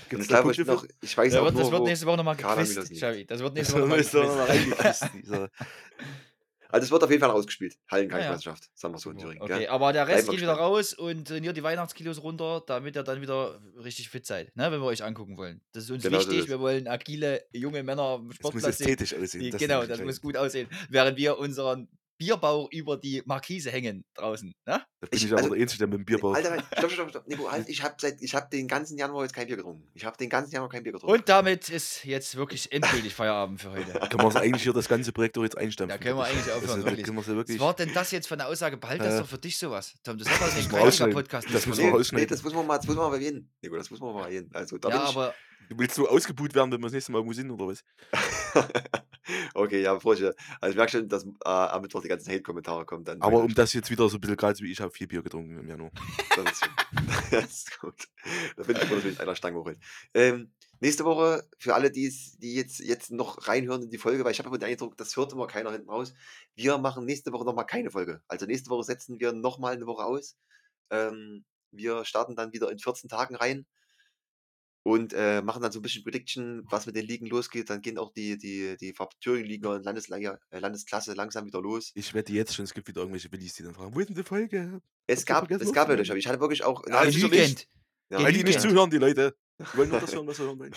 Gibt's ich da glaube, ich, noch, ich weiß Das auch wird, das nur, wird wo, nächste Woche nochmal nicht. Xavi. Das wird <laughs> nächste Das Woche nochmal müsste <laughs> <laughs> Also es wird auf jeden Fall ausgespielt. Ah, ja. Hallenkreismeisterschaft, sagen wir so in. Thüringen. Okay, gell? aber der Rest geht wieder raus und trainiert die Weihnachtskilos runter, damit ihr dann wieder richtig fit seid, ne, wenn wir euch angucken wollen. Das ist uns Genau so wichtig. es. Wir wollen agile, junge Männer am Das muss Sportplatz sehen. ästhetisch aussehen. Das genau, das muss gut aussehen. Während wir unseren Bierbauch über die Markise hängen draußen. Ne? Da bin Ich- ich, aber also- der Einzige, der mit dem Bierbauch. Alter, stopp, stopp, stopp. Nico, <laughs> halt, ich habe seit, ich habe den ganzen Januar jetzt kein Bier getrunken. Ich habe den ganzen Januar kein Bier getrunken. Und damit ist jetzt wirklich endgültig Feierabend für heute. Können wir uns eigentlich hier das ganze Projekt doch jetzt einstampfen. Da können wir eigentlich aufhören, Also, wirklich. können wirklich. Was war denn das jetzt für eine Aussage? Behalt das Äh, doch für dich sowas. Tom, das hat doch nicht ein rausschneiden. Podcast. Das müssen nee, wir rausschneiden. nee, das muss man mal, das muss man mal erwähnen. Nico, das muss man mal erwähnen. Also, da Ja, bin ich, aber Willst du ausgebuht werden, wenn wir das nächste Mal irgendwo sind oder was? <laughs> okay, ja, bevor ich, also ich merke schon, dass äh, am Mittwoch die ganzen Hate-Kommentare kommen. Dann Aber um das jetzt wieder so ein bisschen gerade wie ich habe vier Bier getrunken im Januar. Das ist, <laughs> das ist gut. Da bin ich froh, dass mich einer Stange hochholt. Ähm, nächste Woche, für alle, die jetzt, jetzt noch reinhören in die Folge, weil ich habe immer den Eindruck, das hört immer keiner hinten raus. Wir machen nächste Woche nochmal keine Folge. Also nächste Woche setzen wir nochmal eine Woche aus. Ähm, wir starten dann wieder in 14 Tagen rein und äh, machen dann so ein bisschen Prediction, was mit den Ligen losgeht. Dann gehen auch die, die, die Thüringen-Liga und Landesliga, äh, Landesklasse langsam wieder los. Ich wette jetzt schon, es gibt wieder irgendwelche Willis, die dann fragen, wo ist denn die Folge? Es du gab, es gab ja nicht, aber ich hatte wirklich auch. Ja, na, genügend. ja, Weil die nicht zuhören, die Leute. Die wollen nur das <laughs> hören, was sie hören wollen.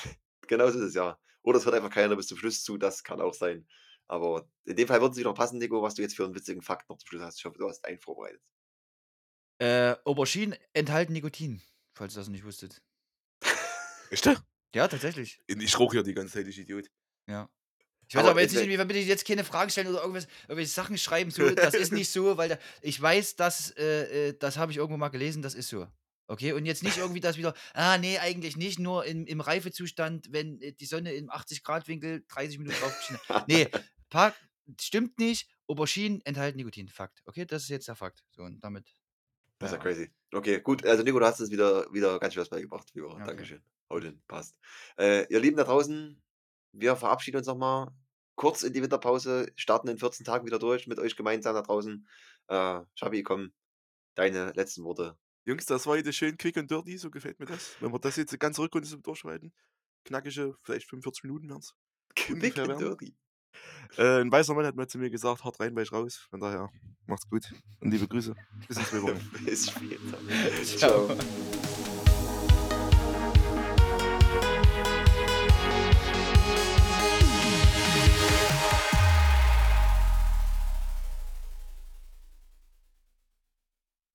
Genau so ist es ja. Oder es hört einfach keiner bis zum Schluss zu, das kann auch sein. Aber in dem Fall würde es wieder passen, Nico, was du jetzt für einen witzigen Fakt noch zum Schluss hast. Ich hoffe, du hast einen vorbereitet. Äh, Auberginen enthalten Nikotin, falls ihr das nicht wusstet. Echt? da? Ja, tatsächlich. Ich rauche ja die ganze Zeit, ich Idiot. Ja. Ich weiß Aber aber, jetzt nicht, inwiefern bitte jetzt keine Fragen stellen oder irgendwas, irgendwelche Sachen schreiben. So, <laughs> das ist nicht so, weil da, ich weiß, dass, äh, äh, das habe ich irgendwo mal gelesen, das ist so. Okay, und jetzt nicht <laughs> irgendwie das wieder, ah, nee, eigentlich nicht, nur im, im Reifezustand, wenn äh, die Sonne im 80-Grad-Winkel 30 Minuten drauf geschienen hat. <laughs> Nee, Park, stimmt nicht. Auberginen enthalten Nikotin. Fakt. Okay, das ist jetzt der Fakt. So, und damit. Das ist ja Ja. crazy. Okay, gut. Also, Nico, du hast es wieder, wieder ganz schön was beigebracht. Okay. Dankeschön. Haut hin. Passt. Äh, ihr Lieben da draußen, wir verabschieden uns nochmal kurz in die Winterpause, starten in 14 Tagen wieder durch mit euch gemeinsam da draußen. Äh, Schabi, komm, deine letzten Worte. Jungs, das war heute schön quick und dirty, so gefällt mir das. Wenn wir das jetzt eine ganze Rückrunde so durchschreiten, knackige, vielleicht 45 Minuten wären es. <laughs> Quick and werden. dirty. Äh, ein weißer Mann hat mal zu mir gesagt, hart rein, weich raus. Von daher, macht's gut und liebe Grüße. Bis in zwei Wochen. Bis später. <laughs> Ciao.